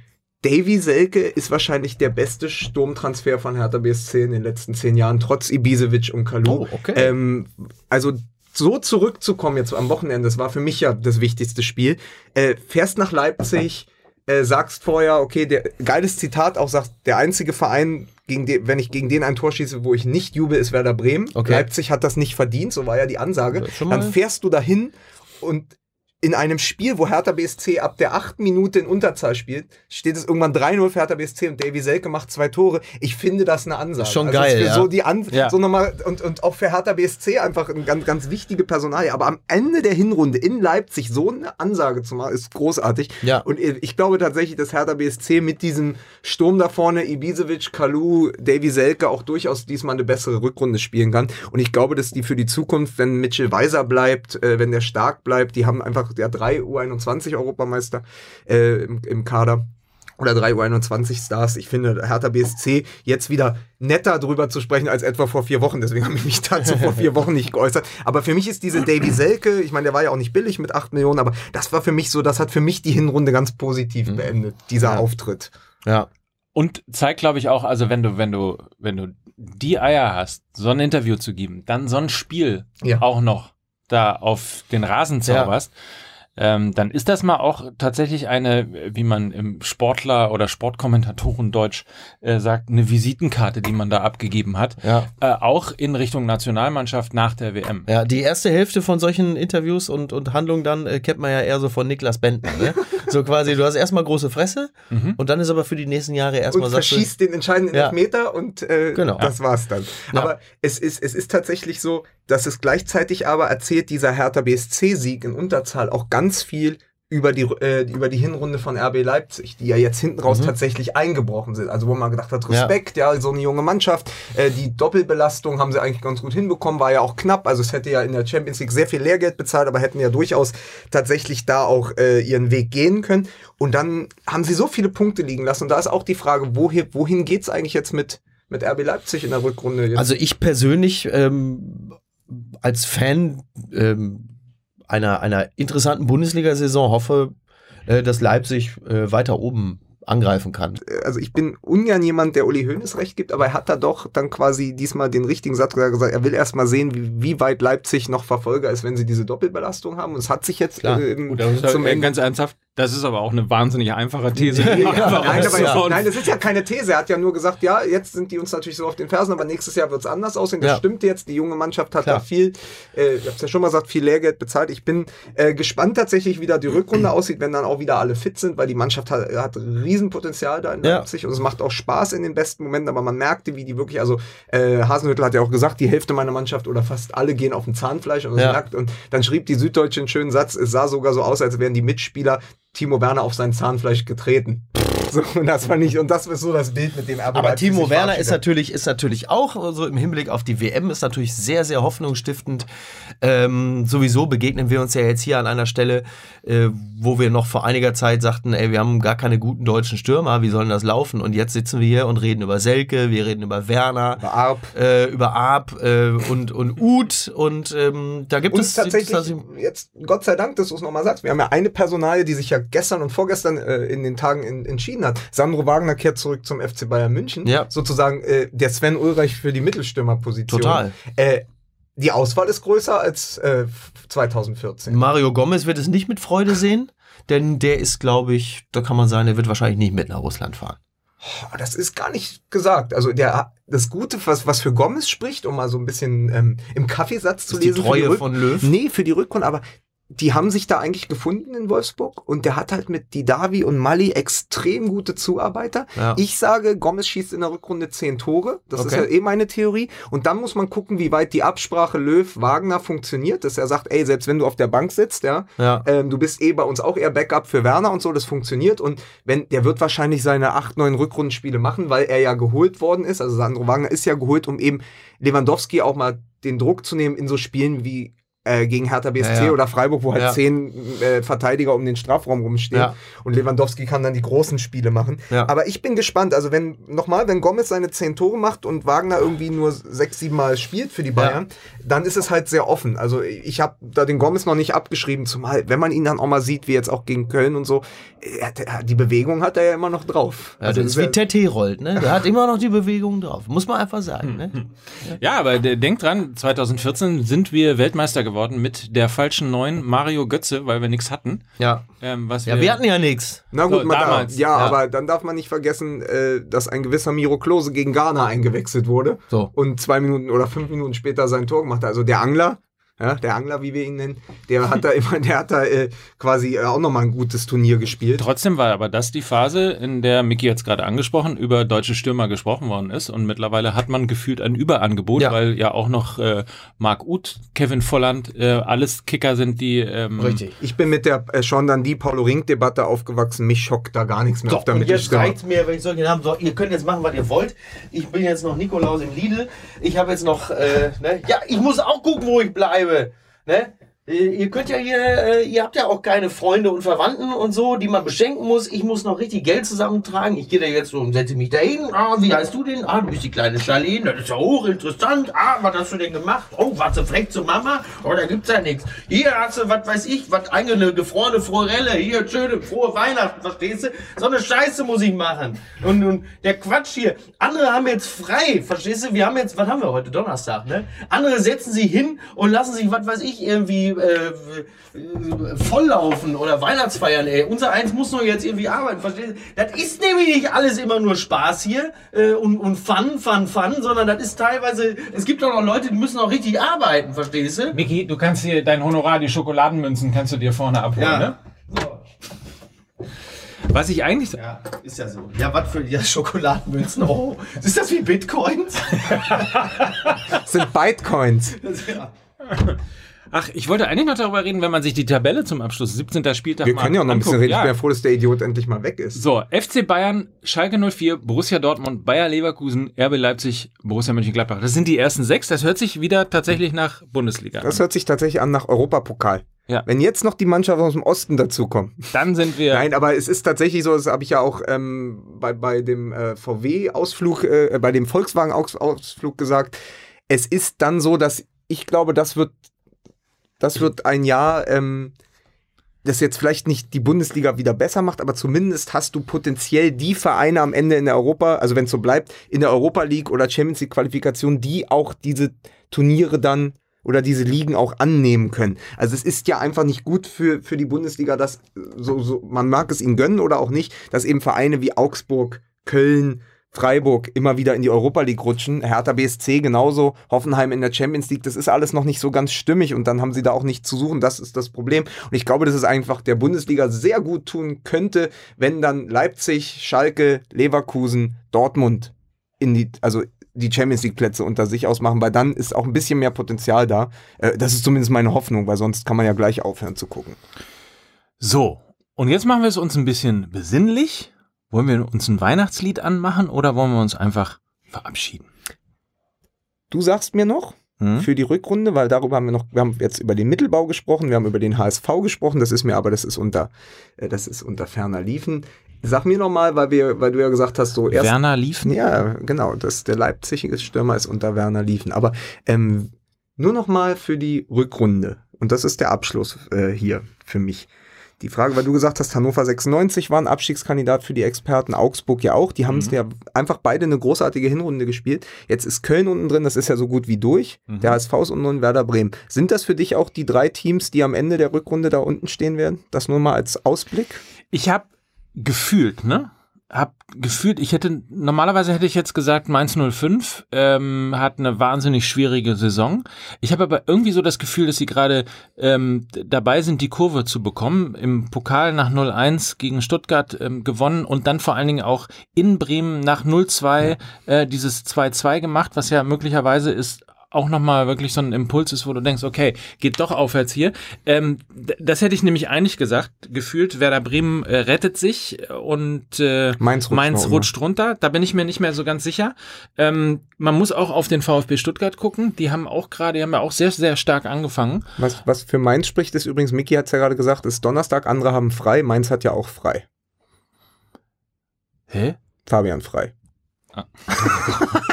Davy Selke ist wahrscheinlich der beste Sturmtransfer von Hertha BSC in den letzten zehn Jahren, trotz Ibisevic und Kalu. Oh, okay. Ähm, also so zurückzukommen jetzt am Wochenende, das war für mich ja das wichtigste Spiel. Äh, fährst nach Leipzig, äh, sagst vorher, okay, der geiles Zitat, auch sagst, der einzige Verein, gegen den, wenn ich gegen den ein Tor schieße, wo ich nicht jubel, ist Werder Bremen. Okay. Leipzig hat das nicht verdient, so war ja die Ansage. Dann fährst du dahin und in einem Spiel, wo Hertha BSC ab der achten Minute in Unterzahl spielt, steht es irgendwann 3-0 für Hertha BSC und Davy Selke macht zwei Tore. Ich finde das eine Ansage. Schon Also geil, Für ja. so die An Ja. so nochmal und, und auch für Hertha BSC einfach eine ganz, ganz wichtige Personalie. Aber am Ende der Hinrunde in Leipzig so eine Ansage zu machen, ist großartig. Ja. Und ich glaube tatsächlich, dass Hertha BSC mit diesem Sturm da vorne, Ibisevic, Kalu, Davy Selke auch durchaus diesmal eine bessere Rückrunde spielen kann. Und ich glaube, dass die für die Zukunft, wenn Mitchell Weiser bleibt, äh, wenn der stark bleibt, die haben einfach der drei U21 Europameister äh, im, im Kader. Oder drei U21 Stars. Ich finde Hertha BSC jetzt wieder netter drüber zu sprechen als etwa vor vier Wochen. Deswegen habe ich mich dazu vor vier Wochen nicht geäußert. Aber für mich ist diese Davy Selke, ich meine, der war ja auch nicht billig mit acht Millionen, aber das war für mich so, das hat für mich die Hinrunde ganz positiv beendet, dieser Ja. Auftritt. Ja. Und zeigt, glaube ich, auch, also wenn du, wenn du, wenn du die Eier hast, so ein Interview zu geben, dann so ein Spiel Ja. auch noch da auf den Rasen zauberst, ähm, dann ist das mal auch tatsächlich eine, wie man im Sportler- oder Sportkommentatoren-Deutsch äh, sagt, eine Visitenkarte, die man da abgegeben hat. Ja. Äh, auch in Richtung Nationalmannschaft nach der WM. Ja, die erste Hälfte von solchen Interviews und, und Handlungen dann äh, kennt man ja eher so von Niklas Benten. Ne? so quasi, du hast erstmal große Fresse Mhm. und dann ist aber für die nächsten Jahre erstmal und sagst du, verschießt den entscheidenden Ja. Elfmeter und äh, Genau. das war's dann. Ja. Aber es ist, es ist tatsächlich so, dass es gleichzeitig aber erzählt dieser Hertha BSC-Sieg in Unterzahl auch ganz viel über die, äh, über die Hinrunde von RB Leipzig, die ja jetzt hinten raus tatsächlich eingebrochen sind. Also wo man gedacht hat, Mhm. Ja. Respekt, ja, so eine junge Mannschaft. Äh, die Doppelbelastung haben sie eigentlich ganz gut hinbekommen, war ja auch knapp. Also es hätte ja in der Champions League sehr viel Lehrgeld bezahlt, aber hätten ja durchaus tatsächlich da auch äh, ihren Weg gehen können. Und dann haben sie so viele Punkte liegen lassen. Und da ist auch die Frage, wohin, wohin geht's eigentlich jetzt mit, mit RB Leipzig in der Rückrunde? Jetzt? Also ich persönlich ähm, als Fan ähm, einer, einer interessanten Bundesliga-Saison hoffe, äh, dass Leipzig äh, weiter oben angreifen kann. also ich bin ungern jemand, der Uli Hoeneß recht gibt, aber er hat da doch dann quasi diesmal den richtigen Satz gesagt. Er will erst mal sehen, wie, wie weit Leipzig noch Verfolger ist, wenn sie diese Doppelbelastung haben. Und es hat sich jetzt Klar. äh, im, Gut, zum ja, Ende. ganz ernsthaft, das ist aber auch eine wahnsinnig einfache These. Ja, nein, aber ja, nein, das ist ja keine These. Er hat ja nur gesagt, ja, jetzt sind die uns natürlich so auf den Fersen, aber nächstes Jahr wird es anders aussehen. Das Ja. stimmt jetzt. Die junge Mannschaft hat Klar. da viel, äh, ich hab's ja schon mal gesagt, viel Lehrgeld bezahlt. Ich bin äh, gespannt tatsächlich, wie da die Rückrunde aussieht, wenn dann auch wieder alle fit sind, weil die Mannschaft hat, hat Riesenpotenzial da in Ja. Leipzig und es macht auch Spaß in den besten Momenten, aber man merkte, wie die wirklich, also äh, Hasenhüttl hat ja auch gesagt, die Hälfte meiner Mannschaft oder fast alle gehen auf dem Zahnfleisch und, es Ja. merkt, und dann schrieb die Süddeutsche einen schönen Satz, es sah sogar so aus, als wären die Mitspieler Timo Werner auf sein Zahnfleisch getreten. So, und das war nicht, und das ist so das Bild, mit dem RB Aber Timo Werner ist natürlich, ist natürlich auch so im Hinblick auf die WM ist natürlich sehr, sehr hoffnungsstiftend. Ähm, sowieso begegnen wir uns ja jetzt hier an einer Stelle, äh, wo wir noch vor einiger Zeit sagten, ey, wir haben gar keine guten deutschen Stürmer, wie sollen das laufen? Und jetzt sitzen wir hier und reden über Selke, wir reden über Werner, Über Arp. äh, über Arp äh, und, und Uth und ähm, da gibt Und es tatsächlich, das- jetzt, Gott sei Dank, dass du es nochmal sagst, wir haben ja eine Personalie, die sich ja gestern und vorgestern äh, in den Tagen in, entschieden hat. Sandro Wagner kehrt zurück zum FC Bayern München. Ja. Sozusagen äh, der Sven Ulreich für die Mittelstürmerposition. Total. Äh, die Auswahl ist größer als äh, 2014. Mario Gomez wird es nicht mit Freude sehen, denn der ist, glaube ich, da kann man sagen, der wird wahrscheinlich nicht mit nach Russland fahren. Oh, Das ist gar nicht gesagt. Also der das Gute, was, was für Gomez spricht, um mal so ein bisschen ähm, im Kaffeesatz zu die lesen. für Treue Rück- von Löw. Nee, für die Rückrunde, aber die haben sich da eigentlich gefunden in Wolfsburg und der hat halt mit Didavi und Mali extrem gute Zuarbeiter. Ja. Ich sage, Gomez schießt in der Rückrunde zehn Tore. Das ist ja Okay. eh meine Theorie. Und dann muss man gucken, wie weit die Absprache Löw-Wagner funktioniert, dass er sagt, ey, selbst wenn du auf der Bank sitzt, ja, Ja. ähm, du bist eh bei uns auch eher Backup für Werner und so, das funktioniert. Und wenn, der wird wahrscheinlich seine acht, neun Rückrundenspiele machen, weil er ja geholt worden ist. Also Sandro Wagner ist ja geholt, um eben Lewandowski auch mal den Druck zu nehmen in so Spielen wie äh, gegen Hertha BSC Ja, ja. oder Freiburg, wo halt Ja. zehn äh, Verteidiger um den Strafraum rumstehen. Ja. Und Lewandowski kann dann die großen Spiele machen. Ja. Aber ich bin gespannt. Also wenn, nochmal, wenn Gomez seine zehn Tore macht und Wagner irgendwie nur sechs, sieben Mal spielt für die Bayern, dann ist es halt sehr offen. Also ich habe da den Gomez noch nicht abgeschrieben, zumal, wenn man ihn dann auch mal sieht, wie jetzt auch gegen Köln und so, die Bewegung hat er ja immer noch drauf. Ja, das ist wie Tete rollt, ne? Der hat immer noch die Bewegung drauf. Muss man einfach sagen, ne? Ja, aber de- denkt dran, 2014 sind wir Weltmeister geworden mit der falschen neuen Mario Götze, weil wir nichts hatten. Ja. Ähm, was Ja, wir hatten ja nichts. Na gut, So, man damals. darf, ja, Ja. aber dann darf man nicht vergessen, äh, dass ein gewisser Miro Klose gegen Ghana eingewechselt wurde So. und zwei Minuten oder fünf Minuten später sein Tor gemacht hat. Also der Angler, ja, der Angler, wie wir ihn nennen, der hat da immer, der hat da äh, quasi äh, auch nochmal ein gutes Turnier gespielt. Trotzdem war aber das die Phase, in der Micky jetzt gerade angesprochen, über deutsche Stürmer gesprochen worden ist. Und mittlerweile hat man gefühlt ein Überangebot, Ja. weil ja auch noch äh, Marc Uth, Kevin Volland, äh, alles Kicker sind, die ähm, Richtig. Ich bin mit der äh, Sean Dundee, Paulo Rink-Debatte aufgewachsen. Mich schockt da gar nichts mehr auf der und jetzt reicht's mir, wenn ich solche Namen so, ihr könnt jetzt machen, was ihr wollt. Ich bin jetzt noch Nikolaus im Lidl. Ich habe jetzt noch, äh, ne? Ja, ich muss auch gucken, wo ich bleibe. Ne? Äh, Ihr könnt ja hier, äh, ihr habt ja auch keine Freunde und Verwandten und so, die man beschenken muss. Ich muss noch richtig Geld zusammentragen. Ich gehe da jetzt so und setze mich da hin. Ah, wie heißt du denn? Ah, du bist die kleine Charlene. Das ist ja hochinteressant. Ah, was hast du denn gemacht? Oh, warst du frech zu Mama? Oh, da gibt's ja nichts. Hier hast du, was weiß ich, was eine gefrorene Forelle. Hier, schöne, frohe Weihnachten, verstehst du? So eine Scheiße muss ich machen. Und, und der Quatsch hier. Andere haben jetzt frei, verstehst du? Wir haben jetzt, was haben wir heute? Donnerstag, ne? Andere setzen sich hin und lassen sich, was weiß ich, irgendwie äh, äh, volllaufen oder Weihnachtsfeiern, ey. Unser eins muss noch jetzt irgendwie arbeiten, verstehst du? Das ist nämlich nicht alles immer nur Spaß hier äh, und, und Fun, Fun, Fun, sondern das ist teilweise, es gibt auch noch Leute, die müssen auch richtig arbeiten, verstehst du? Micky, du kannst hier dein Honorar, die Schokoladenmünzen, kannst du dir vorne abholen, Ja. ne? Was ich eigentlich. Ja, ist ja so. Ja, was für ja, Schokoladenmünzen? Oh, ist das wie Bitcoins? Das sind Bytecoins. ja. Ach, ich wollte eigentlich noch darüber reden, wenn man sich die Tabelle zum Abschluss 17. Spieltag Wir können ja auch noch ein bisschen reden. Ich Ja. bin ja froh, dass der Idiot endlich mal weg ist. So, FC Bayern, Schalke 04, Borussia Dortmund, Bayer Leverkusen, RB Leipzig, Borussia Mönchengladbach. Das sind die ersten sechs. Das hört sich wieder tatsächlich nach Bundesliga Das an. hört sich tatsächlich an nach Europapokal. Ja. Wenn jetzt noch die Mannschaft aus dem Osten dazukommt. Dann sind wir. Nein, aber es ist tatsächlich so, das habe ich ja auch ähm, bei, bei dem äh, VW-Ausflug, äh, bei dem Volkswagen-Ausflug gesagt. Es ist dann so, dass ich glaube, das wird, das wird ein Jahr, ähm, das jetzt vielleicht nicht die Bundesliga wieder besser macht, aber zumindest hast du potenziell die Vereine am Ende in der Europa, also wenn es so bleibt, in der Europa League oder Champions League Qualifikation, die auch diese Turniere dann oder diese Ligen auch annehmen können. Also es ist ja einfach nicht gut für, für die Bundesliga, dass so, so, man mag es ihnen gönnen oder auch nicht, dass eben Vereine wie Augsburg, Köln, Freiburg immer wieder in die Europa League rutschen, Hertha BSC genauso, Hoffenheim in der Champions League, das ist alles noch nicht so ganz stimmig und dann haben sie da auch nichts zu suchen, das ist das Problem. Und ich glaube, dass es einfach der Bundesliga sehr gut tun könnte, wenn dann Leipzig, Schalke, Leverkusen, Dortmund in die, also die Champions League Plätze unter sich ausmachen, weil dann ist auch ein bisschen mehr Potenzial da. Äh, Das ist zumindest meine Hoffnung, weil sonst kann man ja gleich aufhören zu gucken. So, und jetzt machen wir es uns ein bisschen besinnlich. Wollen wir uns ein Weihnachtslied anmachen oder wollen wir uns einfach verabschieden? Du sagst mir noch Hm? für die Rückrunde, weil darüber haben wir noch, wir haben jetzt über den Mittelbau gesprochen, wir haben über den HSV gesprochen, das ist mir aber, das ist unter, äh, das ist unter ferner Liefen. Sag mir noch mal, weil wir, weil du ja gesagt hast, so erst Werner Liefen? Ja, genau. Das, der Leipzige Stürmer ist unter Werner Liefen. Aber ähm, nur noch mal für die Rückrunde. Und das ist der Abschluss äh, hier für mich. Die Frage, weil du gesagt hast, Hannover 96 war ein Abstiegskandidat für die Experten, Augsburg ja auch. Die haben es ja einfach beide eine großartige Hinrunde gespielt. Jetzt ist Köln unten drin, das ist ja so gut wie durch. Der HSV ist unten und Werder Bremen. Sind das für dich auch die drei Teams, die am Ende der Rückrunde da unten stehen werden? Das nur mal als Ausblick? Ich habe gefühlt, ne? Hab gefühlt, ich hätte, normalerweise hätte ich jetzt gesagt, Mainz 05 ähm, hat eine wahnsinnig schwierige Saison. Ich habe aber irgendwie so das Gefühl, dass sie gerade ähm, dabei sind, die Kurve zu bekommen. Im Pokal nach 0-1 gegen Stuttgart ähm, gewonnen und dann vor allen Dingen auch in Bremen nach 0-2 äh, dieses 2-2 gemacht, was ja möglicherweise ist auch nochmal wirklich so ein Impuls ist, wo du denkst, okay, geht doch aufwärts hier. Ähm, das hätte ich nämlich eigentlich gesagt, gefühlt, Werder Bremen äh, rettet sich und äh, Mainz rutscht, Mainz rutscht runter. Da bin ich mir nicht mehr so ganz sicher. Ähm, man muss auch auf den VfB Stuttgart gucken. Die haben auch gerade, die haben ja auch sehr, sehr stark angefangen. Was, was für Mainz spricht, ist übrigens, Miki hat es ja gerade gesagt, ist Donnerstag, andere haben frei, Mainz hat ja auch frei. Hä? Fabian frei. Ah.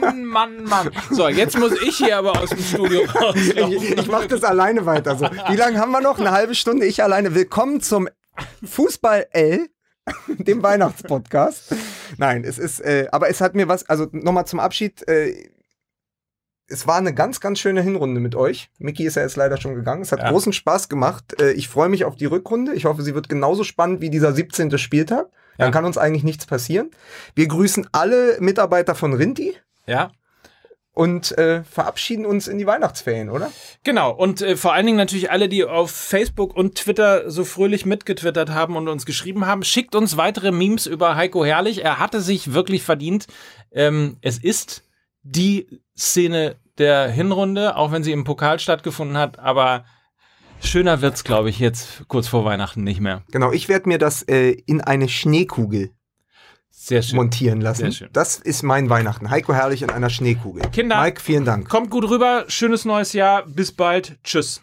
Mann, Mann, Mann. So, jetzt muss ich hier aber aus dem Studio raus. Ich, ich mache das alleine weiter. So. Wie lange haben wir noch? Eine halbe Stunde, ich alleine. Willkommen zum Fußball L, dem Weihnachtspodcast. Nein, es ist, äh, aber es hat mir was, also nochmal zum Abschied. Äh, es war eine ganz, ganz schöne Hinrunde mit euch. Miki ist ja jetzt leider schon gegangen. Es hat Ja. großen Spaß gemacht. Äh, ich freue mich auf die Rückrunde. Ich hoffe, sie wird genauso spannend wie dieser 17. Spieltag. Dann Ja. kann uns eigentlich nichts passieren. Wir grüßen alle Mitarbeiter von Rinti Ja. und äh, verabschieden uns in die Weihnachtsferien, oder? Genau, und äh, vor allen Dingen natürlich alle, die auf Facebook und Twitter so fröhlich mitgetwittert haben und uns geschrieben haben, schickt uns weitere Memes über Heiko Herrlich. Er hatte sich wirklich verdient. Ähm, es ist die Szene der Hinrunde, auch wenn sie im Pokal stattgefunden hat, aber schöner wird's, glaube ich, jetzt kurz vor Weihnachten nicht mehr. Genau, ich werde mir das äh, in eine Schneekugel Sehr schön. montieren lassen. Sehr schön. Das ist mein Weihnachten. Heiko Herrlich in einer Schneekugel. Kinder. Mike, vielen Dank. Kommt gut rüber, schönes neues Jahr, bis bald, tschüss.